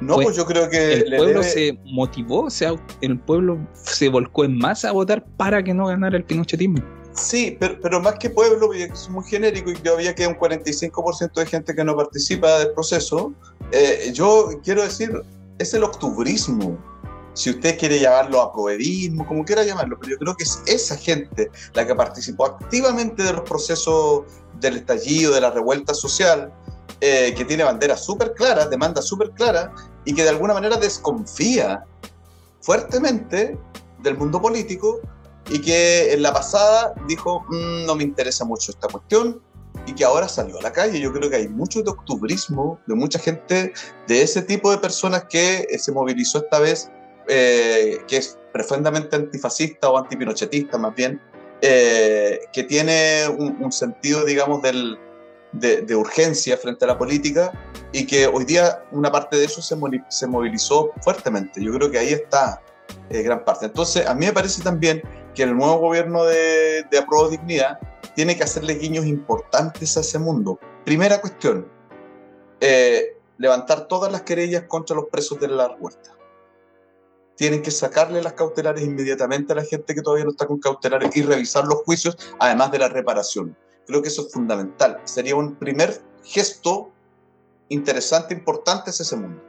No, Fue- pues yo creo que El pueblo debe- se motivó, o sea, el pueblo se volcó en masa a votar para que no ganara el pinochetismo. Sí, pero, pero más que pueblo, porque es muy genérico y todavía queda un 45% de gente que no participa del proceso. eh, yo quiero decir, es el octubrismo. Si usted quiere llamarlo aprovedismo, como quiera llamarlo, pero yo creo que es esa gente la que participó activamente de los procesos del estallido, de la revuelta social, eh, que tiene banderas súper claras, demandas súper claras, y que de alguna manera desconfía fuertemente del mundo político y que en la pasada dijo, "Mm, no me interesa mucho esta cuestión, y que ahora salió a la calle. Yo creo que hay mucho de octubrismo, de mucha gente, de ese tipo de personas que eh, se movilizó esta vez, eh, que es profundamente antifascista o antipinochetista más bien, eh, que tiene un, un sentido, digamos, del, de, de urgencia frente a la política y que hoy día una parte de eso se, se movilizó fuertemente. Yo creo que ahí está eh, gran parte. Entonces, a mí me parece también que el nuevo gobierno de, de Aprobo Dignidad tiene que hacerle guiños importantes a ese mundo. Primera cuestión, eh, levantar todas las querellas contra los presos de la revuelta. Tienen que sacarle las cautelares inmediatamente a la gente que todavía no está con cautelares y revisar los juicios, además de la reparación. Creo que eso es fundamental. Sería un primer gesto interesante, importante hacia ese mundo,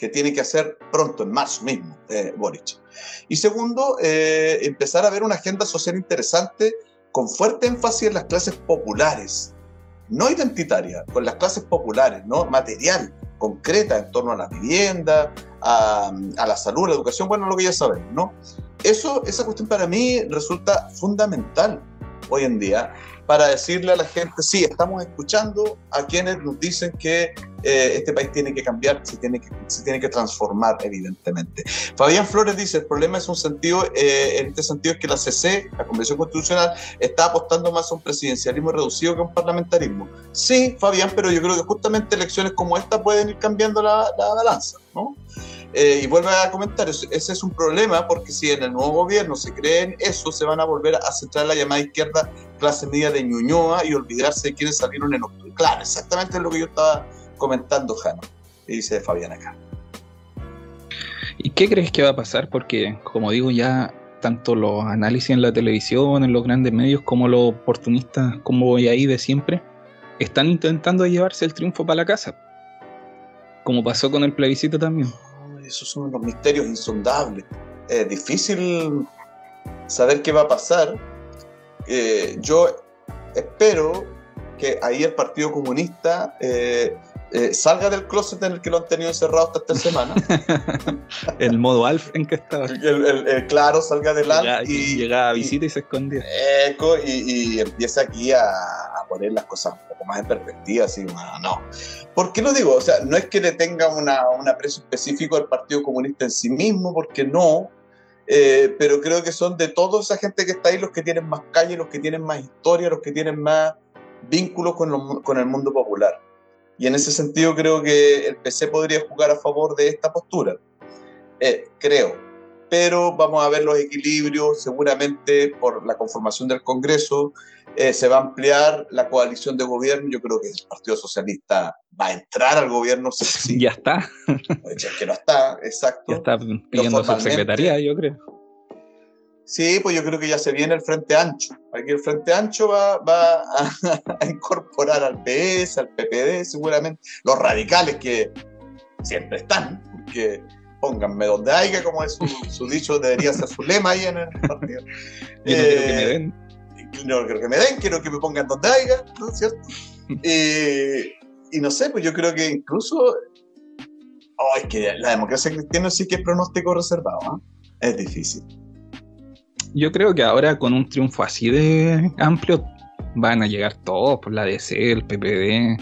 que tiene que hacer pronto, en marzo mismo, eh, Boric. Y segundo, eh, empezar a ver una agenda social interesante con fuerte énfasis en las clases populares, no identitaria, con las clases populares, ¿no? material, concreta en torno a la vivienda, a, a la salud, la educación, bueno, lo que ya sabemos, ¿no? Eso, esa cuestión para mí resulta fundamental hoy en día para decirle a la gente, sí, estamos escuchando a quienes nos dicen que eh, este país tiene que cambiar, se tiene que, transformar, evidentemente. Fabián Flores dice, el problema es un sentido, eh, en este sentido es que la CC, la Convención Constitucional, está apostando más a un presidencialismo reducido que a un parlamentarismo. Sí, Fabián, pero yo creo que justamente elecciones como esta pueden ir cambiando la balanza, ¿no? Eh, y vuelve a comentar, ese es un problema porque si en el nuevo gobierno se creen eso, se van a volver a centrar la llamada izquierda clase media de Ñuñoa y olvidarse de quienes salieron en octubre. Claro, exactamente lo que yo estaba comentando, Jano, y dice Fabián acá. ¿Y qué crees que va a pasar? Porque, como digo, ya tanto los análisis en la televisión, en los grandes medios, como los oportunistas, como voy ahí de siempre, están intentando llevarse el triunfo para la casa. Como pasó con el plebiscito también esos son los misterios insondables. Es difícil saber qué va a pasar. Eh, yo espero que ahí el Partido Comunista eh, eh, salga del closet en el que lo han tenido encerrado hasta esta semana. *laughs* el modo alf en que estaba. El, claro, salga del alf y, llega a visita y, se escondía. Eco y, y, empieza aquí a, poner las cosas un poco más en perspectiva. Así, bueno, no. ¿Por qué lo digo? O sea, no es que le tenga una, un aprecio específico al Partido Comunista en sí mismo, porque no. Eh, pero creo que son de toda esa gente que está ahí los que tienen más calle, los que tienen más historia, los que tienen más vínculos con, con el mundo popular. Y en ese sentido creo que el PC podría jugar a favor de esta postura. Eh, creo. Pero vamos a ver los equilibrios, seguramente por la conformación del Congreso eh, se va a ampliar la coalición de gobierno. Yo creo que el Partido Socialista va a entrar al gobierno. Ya está. que no está, exacto. Ya está pidiendo su secretaría, yo creo. Sí, pues yo creo que ya se viene el Frente Ancho. Aquí el Frente Ancho va, va a, *laughs* incorporar al PS, al PPD, seguramente. Los radicales que siempre están, porque pónganme donde haya, como es su, dicho, debería ser su lema ahí en el partido. *laughs* Yo no quiero que me den. Eh, no quiero que me den, quiero que me pongan donde haya, ¿no es cierto? *laughs* Eh, y no sé, pues yo creo que incluso. Oh, es que la democracia cristiana sí que es pronóstico reservado, ¿ah? Es difícil yo creo que ahora con un triunfo así de amplio van a llegar todos, por la DC, el PPD,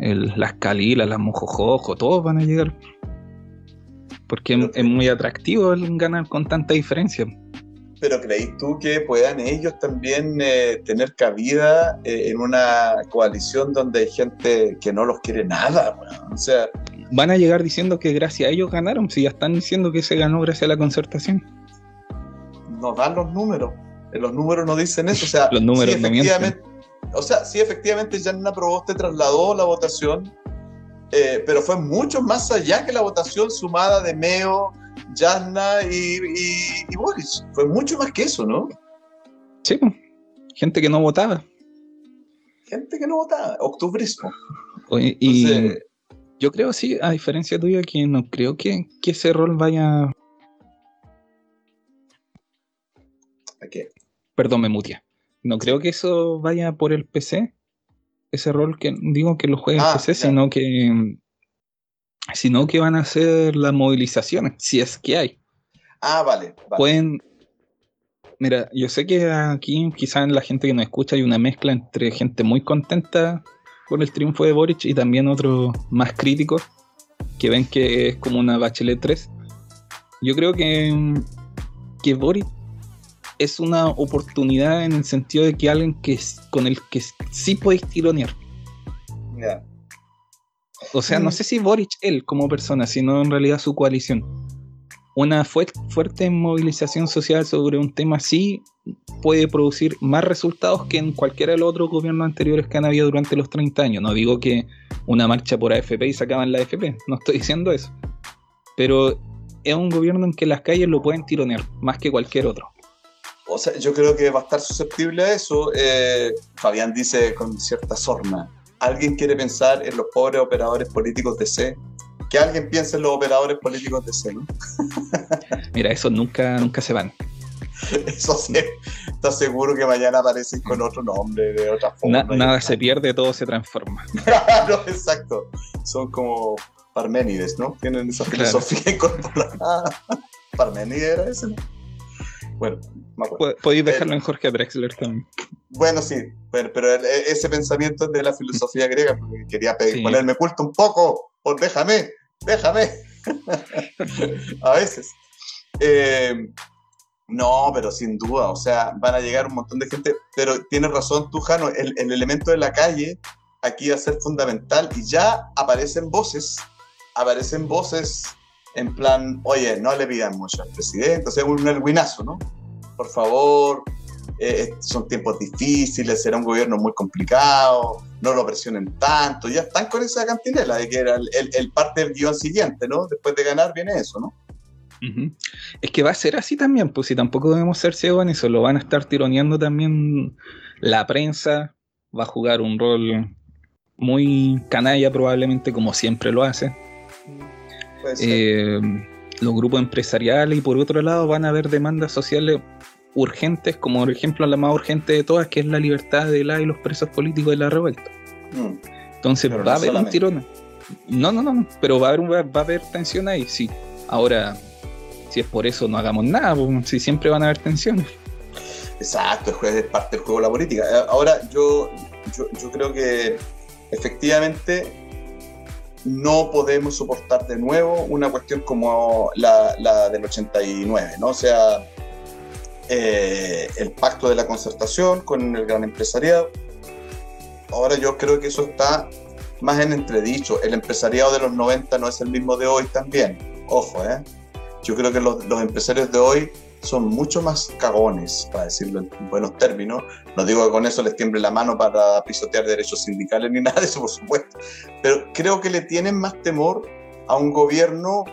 el, las Calilas, las Mojojojo, todos van a llegar. Porque es, muy atractivo el ganar con tanta diferencia. Pero ¿creís tú que puedan ellos también eh, tener cabida eh, en una coalición donde hay gente que no los quiere nada? o sea, van a llegar diciendo que gracias a ellos ganaron, si ya están diciendo que se ganó gracias a la concertación nos dan los números. Los números no dicen eso. O sea, *laughs* los números sí, efectivamente, o sea, sí, efectivamente, Janina Proboste trasladó la votación, eh, pero fue mucho más allá que la votación sumada de Meo, Janna y, y, Boris. Fue mucho más que eso, ¿no? Sí, gente que no votaba. Gente que no votaba, octubrismo. y yo creo, sí, a diferencia tuya, que no creo que, que ese rol vaya Perdón, me mutia. No creo que eso vaya por el PC, ese rol que digo que lo juegue ah, PC, sino que sino que van a hacer las movilizaciones, si es que hay. Ah, vale, Pueden. Mira, yo sé que aquí, quizás en la gente que nos escucha, hay una mezcla entre gente muy contenta con el triunfo de Boric y también otros más críticos que ven que es como una Bachelet 3. Yo creo que, que Boric es una oportunidad en el sentido de que alguien que con el que sí podéis tironear. O sea, no mm. sé si Boric él como persona, sino en realidad su coalición. Una fuerte movilización social sobre un tema así puede producir más resultados que en cualquiera de los otros gobiernos anteriores que han habido durante los 30 años. No digo que una marcha por AFP y sacaban la AFP, no estoy diciendo eso. Pero es un gobierno en que las calles lo pueden tironear más que cualquier otro. O sea, yo creo que va a estar susceptible a eso. Eh, Fabián dice con cierta sorna, ¿alguien quiere pensar en los pobres operadores políticos de C? Que alguien piense en los operadores políticos de C, ¿no? *laughs* Mira, eso nunca, nunca se van. *laughs* Eso sí, estás seguro que mañana aparecen con otro nombre, de otra forma. nada se pierde, todo se transforma. *laughs* claro, exacto. Son como Parménides, ¿no? Tienen esa filosofía incorporada. Parménides era ese, ¿no? Bueno, me acuerdo. Podéis dejarlo en Jorge Drexler también. Bueno, sí, pero, pero ese pensamiento es de la filosofía *laughs* griega, porque quería ponerme culto un poco, por déjame, déjame. *laughs* a veces. Eh, no, pero sin duda, o sea, van a llegar un montón de gente, pero tienes razón tú, Jano, el, el elemento de la calle aquí va a ser fundamental y ya aparecen voces, aparecen voces en plan, oye, no le pidan mucho al presidente, o sea, un erguinazo, ¿no? Por favor, eh, son tiempos difíciles, será un gobierno muy complicado, no lo presionen tanto, ya están con esa cantinela de que era el, el parte del guion siguiente, ¿no? Después de ganar viene eso, ¿no? Es que va a ser así también, pues si tampoco debemos ser ciegos en eso, lo van a estar tironeando también la prensa, va a jugar un rol muy canalla probablemente como siempre lo hace. Eh, los grupos empresariales y por otro lado van a haber demandas sociales urgentes, como por ejemplo la más urgente de todas, que es la libertad de la y los presos políticos de la revuelta. Mm. Entonces va a haber un tirón. No, no, no, pero va a haber, va a haber tensión ahí, sí. Ahora, si es por eso, no hagamos nada, si siempre van a haber tensiones. Exacto, es parte del juego de la política. Eh, ahora, yo, yo, creo que efectivamente no podemos soportar de nuevo una cuestión como la, del 89, ¿no? O sea, eh, el pacto de la concertación con el gran empresariado. Ahora yo creo que eso está más en entredicho. El empresariado de los 90 no es el mismo de hoy también. Ojo, ¿eh? Yo creo que los, empresarios de hoy son mucho más cagones, para decirlo en buenos términos. No digo que con eso les tiemble la mano para pisotear derechos sindicales ni *laughs* nada de eso, por supuesto. Pero creo que le tienen más temor a un gobierno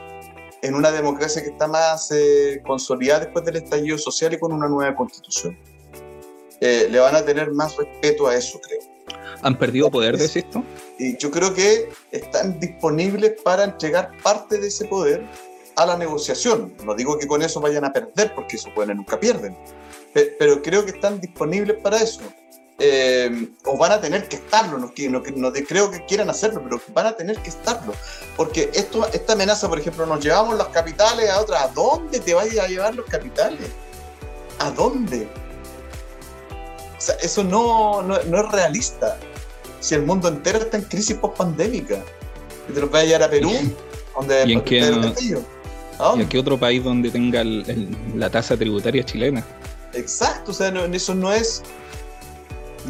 en una democracia que está más eh, consolidada después del estallido social y con una nueva constitución. Eh, le van a tener más respeto a eso, creo. ¿Han perdido poder de esto? Y yo creo que están disponibles para entregar parte de ese poder a la negociación. No digo que con eso vayan a perder, porque eso pueden nunca pierden, pero creo que están disponibles para eso. Eh, o van a tener que estarlo, no, no, no, creo que quieran hacerlo, pero van a tener que estarlo. Porque esto, esta amenaza, por ejemplo, nos llevamos los capitales a otra. ¿A dónde te vayas a llevar los capitales? ¿A dónde? O sea, eso no, no, es realista. Si el mundo entero está en crisis post-pandémica, y te los vas a llevar a Perú, donde ¿Y en qué, ¿Y aquí otro país donde tenga la tasa tributaria chilena? Exacto, o sea, eso no es.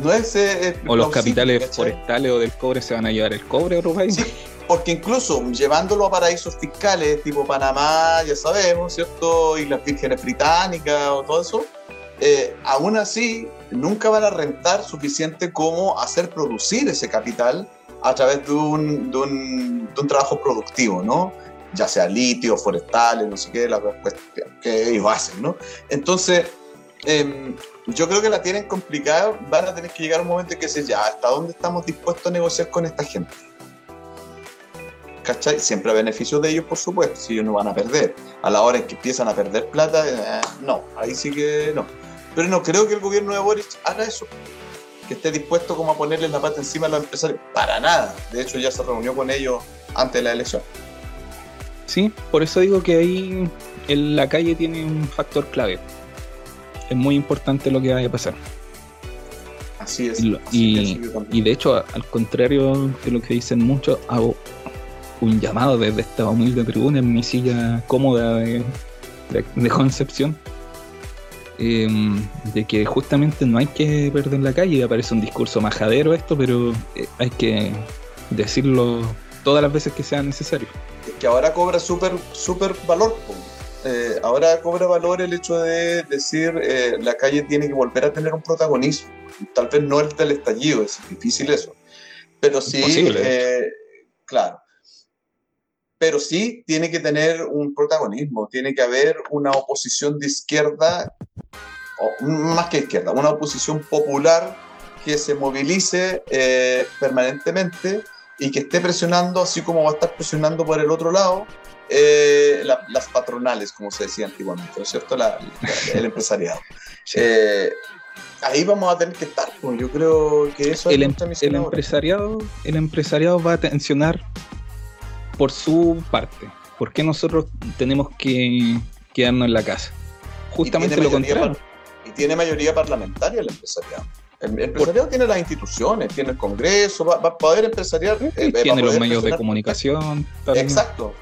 No es. Eh, eh, o los capitales forestales o del cobre se van a llevar el cobre a otro país. Sí, porque incluso llevándolo a paraísos fiscales tipo Panamá, ya sabemos, ¿cierto? Y las vírgenes británicas o todo eso, eh, aún así nunca van a rentar suficiente como hacer producir ese capital a través de un, de un, de un trabajo productivo, ¿no? Ya sea litio, forestales, no sé qué, la, pues, que ellos hacen, ¿no? Entonces, em, yo creo que la tienen complicada, van a tener que llegar un momento en que se ya, ¿hasta dónde estamos dispuestos a negociar con esta gente? ¿Cachai? Siempre a beneficio de ellos, por supuesto, si ellos no van a perder. A la hora en que empiezan a perder plata, eh, no, ahí sí que no. Pero no creo que el gobierno de Boris haga eso que esté dispuesto como a ponerle la pata encima a los empresarios. Para nada. De hecho, ya se reunió con ellos antes de la elección. Sí, por eso digo que ahí en la calle tiene un factor clave. Es muy importante lo que vaya a pasar. Así es. Y, de hecho, al contrario de lo que dicen muchos, hago un llamado desde esta humilde tribuna en mi silla cómoda de, Concepción. Em, de que justamente no hay que perder la calle, aparece un discurso majadero esto, pero eh, hay que decirlo todas las veces que sea necesario que ahora cobra súper super valor. Eh, ahora cobra valor el hecho de decir eh, la calle tiene que volver a tener un protagonismo. Tal vez no el del estallido, es difícil eso. Pero sí, eh, claro. Pero sí tiene que tener un protagonismo, tiene que haber una oposición de izquierda, o más que izquierda, una oposición popular que se movilice permanentemente y que esté presionando, así como va a estar presionando por el otro lado, eh, las patronales, como se decía antiguamente, ¿no es cierto? el empresariado. *laughs* Eh, ahí vamos a tener que estar, pues yo creo que eso el, em- el empresariado, el empresariado va a tensionar por su parte. ¿Por qué nosotros tenemos que quedarnos en la casa? Justamente lo contrario. y tiene mayoría parlamentaria el empresariado. El empresariado tiene las instituciones, tiene el Congreso, va, a poder empresariar. Eh, tiene los medios de comunicación. Exacto,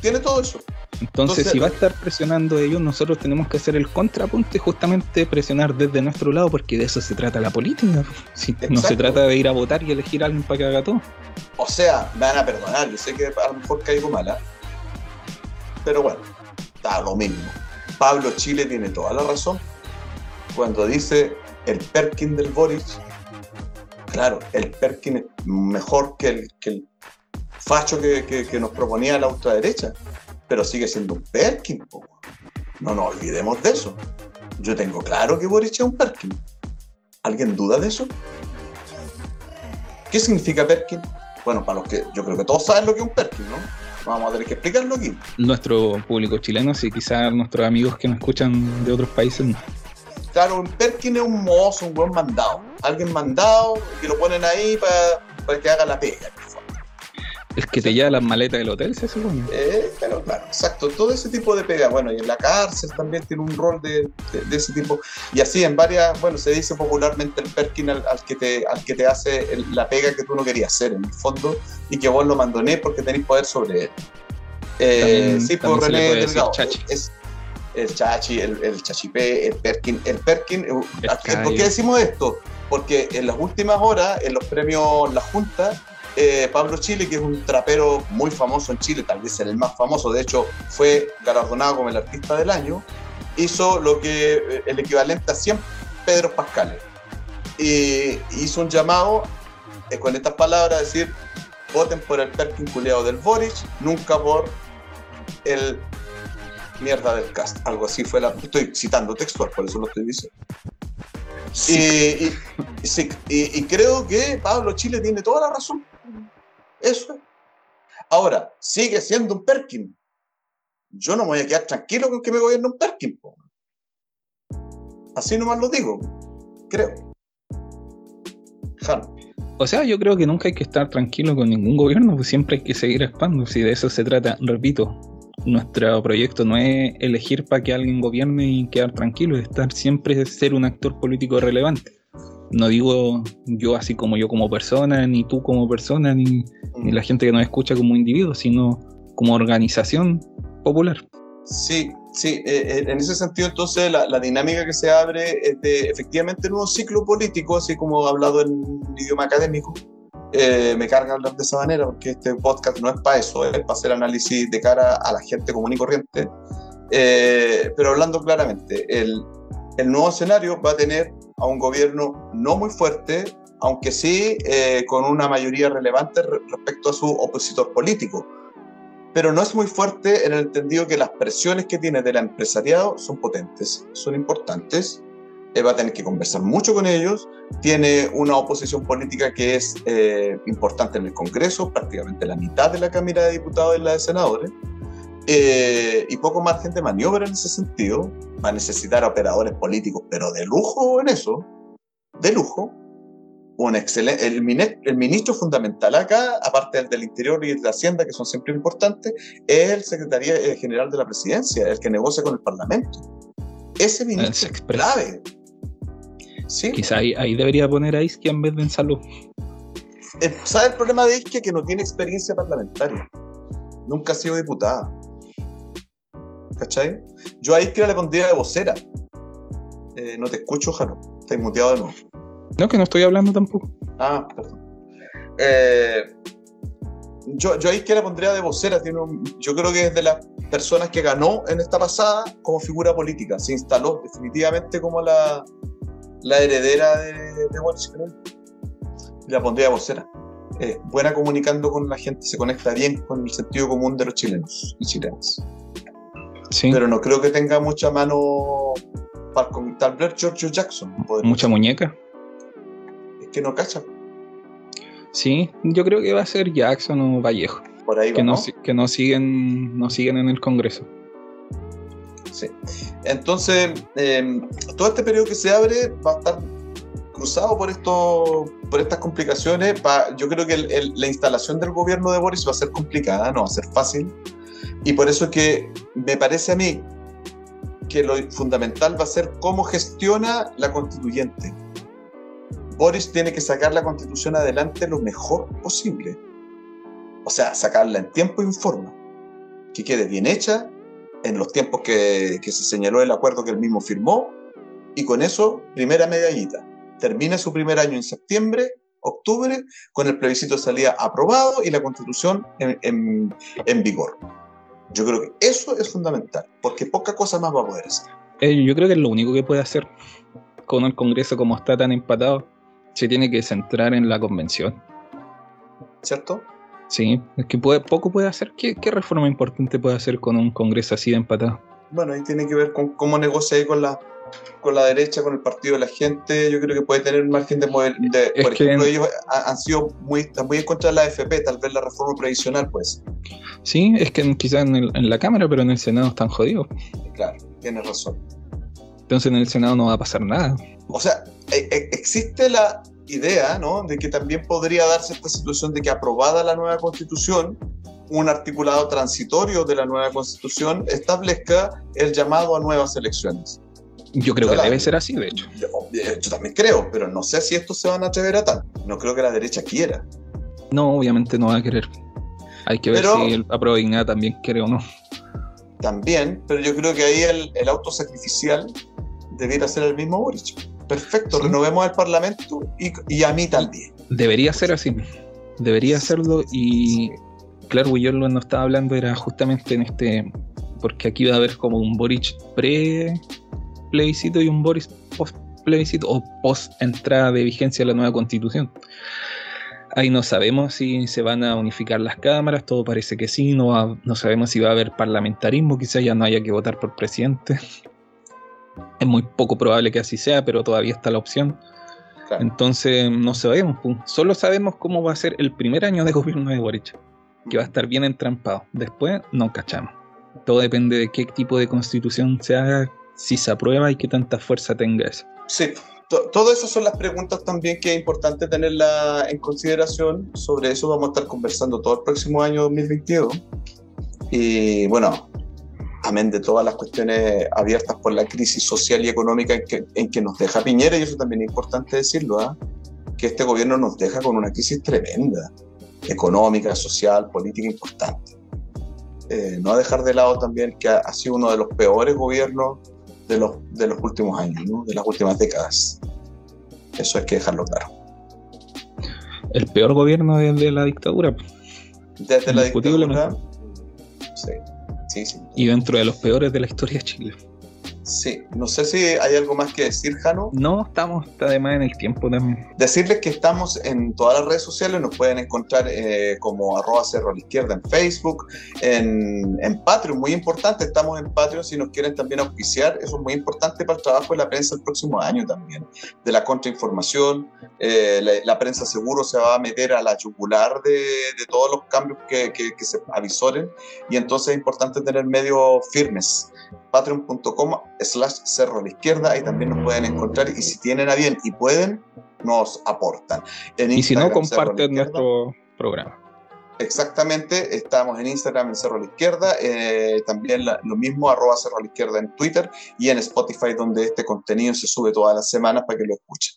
tiene todo eso. Entonces, si va a estar presionando ellos, nosotros tenemos que hacer el contrapunto y justamente presionar desde nuestro lado, porque de eso se trata la política. Si no se trata de ir a votar y elegir a alguien para que haga todo. O sea, me van a perdonar, yo sé que a lo mejor caigo mala, pero bueno, está lo mismo. Pablo Chile tiene toda la razón cuando dice el Perkin del Boris. Claro, el Perkin es mejor que el, facho que, nos proponía la ultraderecha pero sigue siendo un Perkin. No nos olvidemos de eso. Yo tengo claro que Boric es un Perkin. ¿Alguien duda de eso? ¿Qué significa Perkin? Bueno, para los que yo creo que todos saben lo que es un Perkin, ¿no? Vamos a tener que explicarlo aquí. Nuestro público chileno, sí, quizás nuestros amigos que nos escuchan de otros países Claro, un Perkin es un mozo, un buen mandado. Alguien mandado que lo ponen ahí para, para que haga la pega. El que te lleva las maletas del hotel, se supone. Eh, pero claro, exacto. Todo ese tipo de pega. Bueno, y en la cárcel también tiene un rol de, ese tipo. Y así en varias, bueno, se dice popularmente el Perkin al, que, te, al que te hace la pega que tú no querías hacer, en el fondo, y que vos lo mandoné porque tenéis poder sobre él. Eh, sí, por pues, René Delgado. Es, el chachi, el, el chachipé, el Perkin. El Perkin, eh, ¿por qué decimos esto? Porque en las últimas horas, en los premios La Junta, eh, Pablo Chile, que es un trapero muy famoso en Chile, tal vez el más famoso, de hecho fue galardonado como el artista del año, hizo lo que eh, el equivalente a 100 Pedro Pascales. Y hizo un llamado eh, con estas palabras, decir, voten por el Perkin culeado del Boric, nunca por el mierda del cast. Algo así fue la... Estoy citando textual, por eso lo estoy diciendo. Y, y, creo que Pablo Chile tiene toda la razón. Eso. Ahora, sigue siendo un Perkin. Yo no me voy a quedar tranquilo con que me gobierne un Perkin. Así nomás lo digo. Creo. O sea, yo creo que nunca hay que estar tranquilo con ningún gobierno, pues siempre hay que seguir actuando. Si de eso se trata, repito, nuestro proyecto no es elegir para que alguien gobierne y quedar tranquilo, es estar siempre ser un actor político relevante. No digo yo así como yo como persona, ni tú como persona, ni, la gente que nos escucha como individuo, sino como organización popular. Sí, sí, eh, eh, en ese sentido entonces la, dinámica que se abre es de efectivamente un nuevo ciclo político, así como hablado en idioma académico. Eh, me carga hablar de esa manera porque este podcast no es para eso, es para hacer análisis de cara a la gente común y corriente. pero hablando claramente, el, el nuevo escenario va a tener a un gobierno no muy fuerte, aunque sí eh, con una mayoría relevante respecto a su opositor político. Pero no es muy fuerte en el entendido que las presiones que tiene del empresariado son potentes, son importantes. Va a tener que conversar mucho con ellos. Tiene una oposición política que es eh, importante en el Congreso, prácticamente la mitad de la Cámara de Diputados y la de Senadores. Eh, y poco margen de maniobra en ese sentido. Va a necesitar operadores políticos, pero de lujo en eso, de lujo. Un excelente, el, ministro fundamental acá, aparte del del Interior y de Hacienda, que son siempre importantes, es el secretario eh, general de la presidencia, el que negocia con el Parlamento. Ese ministro es clave. ¿Sí? Quizá ahí, debería poner a Isquia en vez de en salud. Eh, ¿Sabe el problema de Isquia? Que no tiene experiencia parlamentaria. Nunca ha sido diputada. ¿Cachai? Yo ahí que le pondría de vocera. Eh, no te escucho, Jano. Estás muteado de nuevo. No, que no estoy hablando tampoco. Ah, perdón. Eh, yo, yo ahí que la pondría de vocera. Tiene yo creo que es de las personas que ganó en esta pasada como figura política. Se instaló definitivamente como la, la heredera de, de Boris La pondría vocera. Eh, buena comunicando con la gente, se conecta bien con el sentido común de los chilenos y chilenas. Pero no creo que tenga mucha mano para tal vez George Jackson. Mucha muñeca. Es que no cacha. Sí, yo creo que va a ser Jackson o Vallejo. Por ahí que, no, que no siguen, no siguen en el Congreso. Sí. Entonces, em, todo este periodo que se abre va a estar cruzado por esto, por estas complicaciones. yo creo que la instalación del gobierno de Boris va a ser complicada, no va a ser fácil. Y por eso es que me parece a mí que lo fundamental va a ser cómo gestiona la constituyente. Boris tiene que sacar la constitución adelante lo mejor posible. O sea, sacarla en tiempo y en forma. Que quede bien hecha, en los tiempos que, que se señaló el acuerdo que él mismo firmó, y con eso, primera medallita. Termina su primer año en septiembre, octubre, con el plebiscito de salida aprobado y la constitución en, en, en vigor. Yo creo que eso es fundamental, porque poca cosa más va a poder hacer. Eh, yo creo que es lo único que puede hacer con el Congreso como está tan empatado. Se tiene que centrar en la convención. ¿Cierto? Sí, es que puede, poco puede hacer. ¿Qué, ¿Qué, reforma importante puede hacer con un Congreso así de empatado? Bueno, ahí tiene que ver con cómo negocia ahí con la, con la derecha, con el partido de la gente. Yo creo que puede tener un margen de. de por ejemplo, en... ellos han sido muy, muy en contra de la AFP, tal vez la reforma previsional, pues. Sí, es que quizás en, en, la Cámara, pero en el Senado están jodidos. Claro, tienes razón. Entonces en el Senado no va a pasar nada. O sea, e e existe la idea, ¿no? De que también podría darse esta situación de que aprobada la nueva constitución, un articulado transitorio de la nueva constitución establezca el llamado a nuevas elecciones. Yo creo que debe ser así, de hecho. Yo, yo, también creo, pero no sé si estos se van a atrever a tal. No creo que la derecha quiera. No, obviamente no va a querer. Hay que ver si el apruebo Ignat también quiere o no. También, pero yo creo que ahí el, el autosacrificial debiera ser el mismo Boric. Perfecto, ¿Sí? renovemos el Parlamento y, y, a mí también. Debería ser así. Debería serlo y claro, yo lo no estaba hablando era justamente en este, porque aquí va a haber como un Boric pre plebiscito y un Boris post plebiscito o post entrada de vigencia de la nueva constitución. Ahí no sabemos si se van a unificar las cámaras, todo parece que sí, no, va, no sabemos si va a haber parlamentarismo, quizás ya no haya que votar por presidente. Es muy poco probable que así sea, pero todavía está la opción. Claro. Entonces no sabemos, solo sabemos cómo va a ser el primer año de *laughs* gobierno de Boric, que va a estar bien entrampado. Después no cachamos. Todo depende de qué tipo de constitución se haga, si se aprueba y qué tanta fuerza tenga eso. Sí, todas esas son las preguntas también que es importante tenerla en consideración. Sobre eso vamos a estar conversando todo el próximo año 2022. Y bueno, amén de todas las cuestiones abiertas por la crisis social y económica en que, en que nos deja Piñera, y eso también es importante decirlo, ¿eh? que este gobierno nos deja con una crisis tremenda, económica, social, política importante. Eh, no a dejar de lado también que ha, ha sido uno de los peores gobiernos de los, de los últimos años, ¿no? de las últimas décadas. Eso hay que dejarlo claro. El peor gobierno desde la dictadura. Desde la dictadura. Sí. Sí, sí. Y dentro de los peores de la historia de Chile. Sí, no sé si hay algo más que decir, Jano. No, estamos además en el tiempo también. Decirles que estamos en todas las redes sociales, nos pueden encontrar eh, como arroba cerro a la izquierda en Facebook, en, en, Patreon, muy importante, estamos en Patreon si nos quieren también auspiciar, eso es muy importante para el trabajo de la prensa el próximo año también, de la contrainformación, eh, la, la, prensa seguro se va a meter a la yugular de, de todos los cambios que, que, que se avisoren y entonces es importante tener medios firmes patreon.com slash cerro a la izquierda, ahí también nos pueden encontrar y si tienen a bien y pueden, nos aportan. En y si no, comparten nuestro programa. Exactamente, estamos en Instagram en Cerro a la Izquierda, eh, también la, lo mismo, arroba Cerro a la Izquierda en Twitter y en Spotify, donde este contenido se sube todas las semanas para que lo escuchen.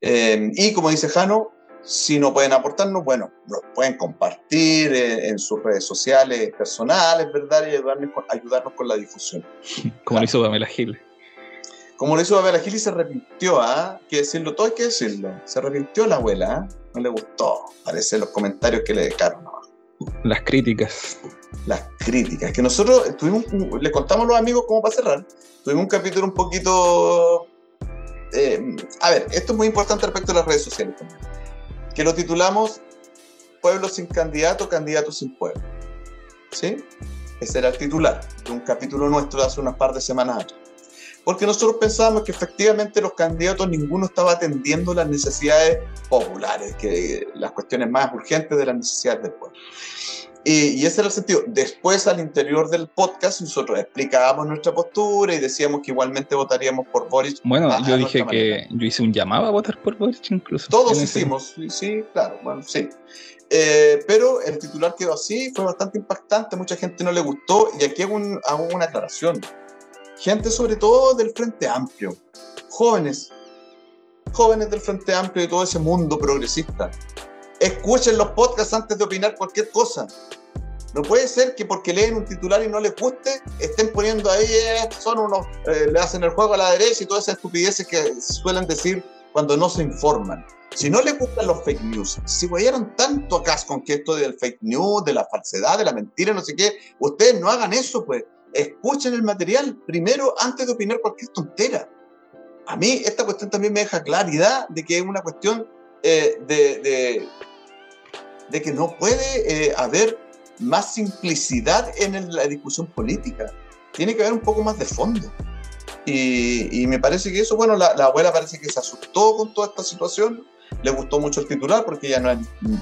Eh, y como dice Jano, si no pueden aportarnos, bueno, nos pueden compartir eh, en sus redes sociales personales, ¿verdad? Y ayudarnos con, ayudarnos con la difusión. *laughs* Como claro. lo hizo Pamela Gil. Como lo hizo Pamela Gil y se arrepintió, ¿ah? ¿eh? Que decirlo, todo hay que decirlo. Se arrepintió la abuela, ¿eh? No le gustó, parece, los comentarios que le dejaron. Las críticas. Las críticas. Que nosotros tuvimos, le contamos a los amigos cómo para cerrar. Tuvimos un capítulo un poquito. Eh, a ver, esto es muy importante respecto a las redes sociales también que lo titulamos Pueblo sin candidato, candidato sin pueblo. ¿Sí? Ese era el titular de un capítulo nuestro de hace unas par de semanas atrás. Porque nosotros pensábamos que efectivamente los candidatos ninguno estaba atendiendo las necesidades populares, que las cuestiones más urgentes de las necesidades del pueblo. Y, y, ese era el sentido. Después, al interior del podcast, nosotros explicábamos nuestra postura y decíamos que igualmente votaríamos por Boris. Bueno, a, yo a dije que yo hice un llamado a votar por Boris incluso. Todos hicimos, sí, sí, claro, bueno, sí. Eh, pero el titular quedó así, fue bastante impactante, mucha gente no le gustó y aquí hago, un, hago una aclaración. gente sobre todo del Frente Amplio, jóvenes, jóvenes del Frente Amplio y todo ese mundo progresista. Escuchen los podcasts antes de opinar cualquier cosa. No puede ser que porque leen un titular y no les guste, estén poniendo ahí, eh, son unos, eh, le hacen el juego a la derecha y todas esas estupideces que suelen decir cuando no se informan. Si no les gustan los fake news, si guayaron tanto acá con que esto del fake news, de la falsedad, de la mentira, no sé qué, ustedes no hagan eso, pues. Escuchen el material primero antes de opinar cualquier tontera. A mí esta cuestión también me deja claridad de que es una cuestión eh, de, de, que no puede haber más simplicidad en la discusión política. Tiene que haber un poco más de fondo. Y, me parece que eso, bueno, la, abuela parece que se asustó con toda esta situación, le gustó mucho el titular porque ella no es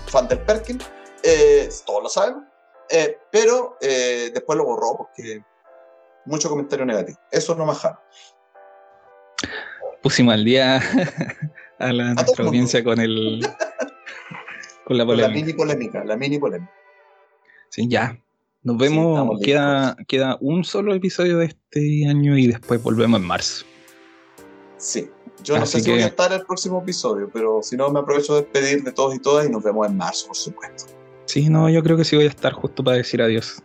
fan del Perkin, eh, todos lo sabemos, eh, pero eh, después lo borró porque mucho comentario negativo. Eso no jalo. Pusimos al día *laughs* a la nuestra audiencia con el *laughs* con la polémica. la mini polémica, la mini polémica. Sí, ya. Nos vemos, queda, queda un solo episodio de este año y después volvemos en marzo. Sí, yo no sé si voy a estar el próximo episodio, pero si no me aprovecho de despedir de todos y todas y nos vemos en marzo, por supuesto. Sí, no, yo creo que sí voy a estar justo para decir adiós.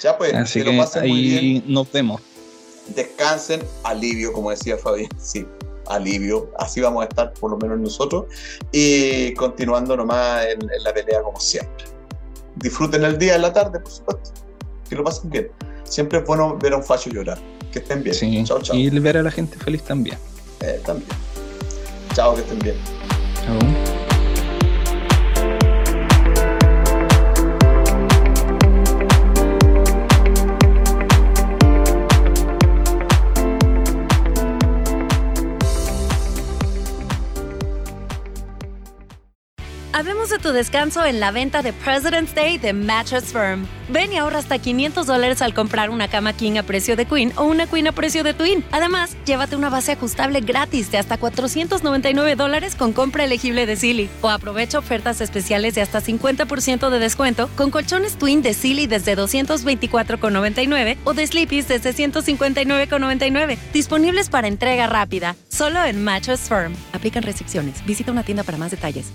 Ya pues, Así que, ahí nos vemos. Descansen, alivio, como decía Fabián, sí, alivio. Así vamos a estar por lo menos nosotros. Y continuando nomás en la pelea como siempre disfruten el día, en la tarde, por supuesto. Que lo pasen bien. Siempre es bueno ver a un facho llorar. Que estén bien. Sí. Chao, chao. Y ver a la gente feliz también. Eh, también. Chao, que estén bien. Chao. Habemos de tu descanso en la venta de President's Day de Mattress Firm. Ven y ahorra hasta 500 dólares al comprar una cama King a precio de Queen o una Queen a precio de Twin. Además, llévate una base ajustable gratis de hasta 499 dólares con compra elegible de Silly. O aprovecha ofertas especiales de hasta 50% de descuento con colchones Twin de Silly desde 224,99 o de Sleepy's desde 159,99. Disponibles para entrega rápida, solo en Mattress Firm. Aplican restricciones. Visita una tienda para más detalles.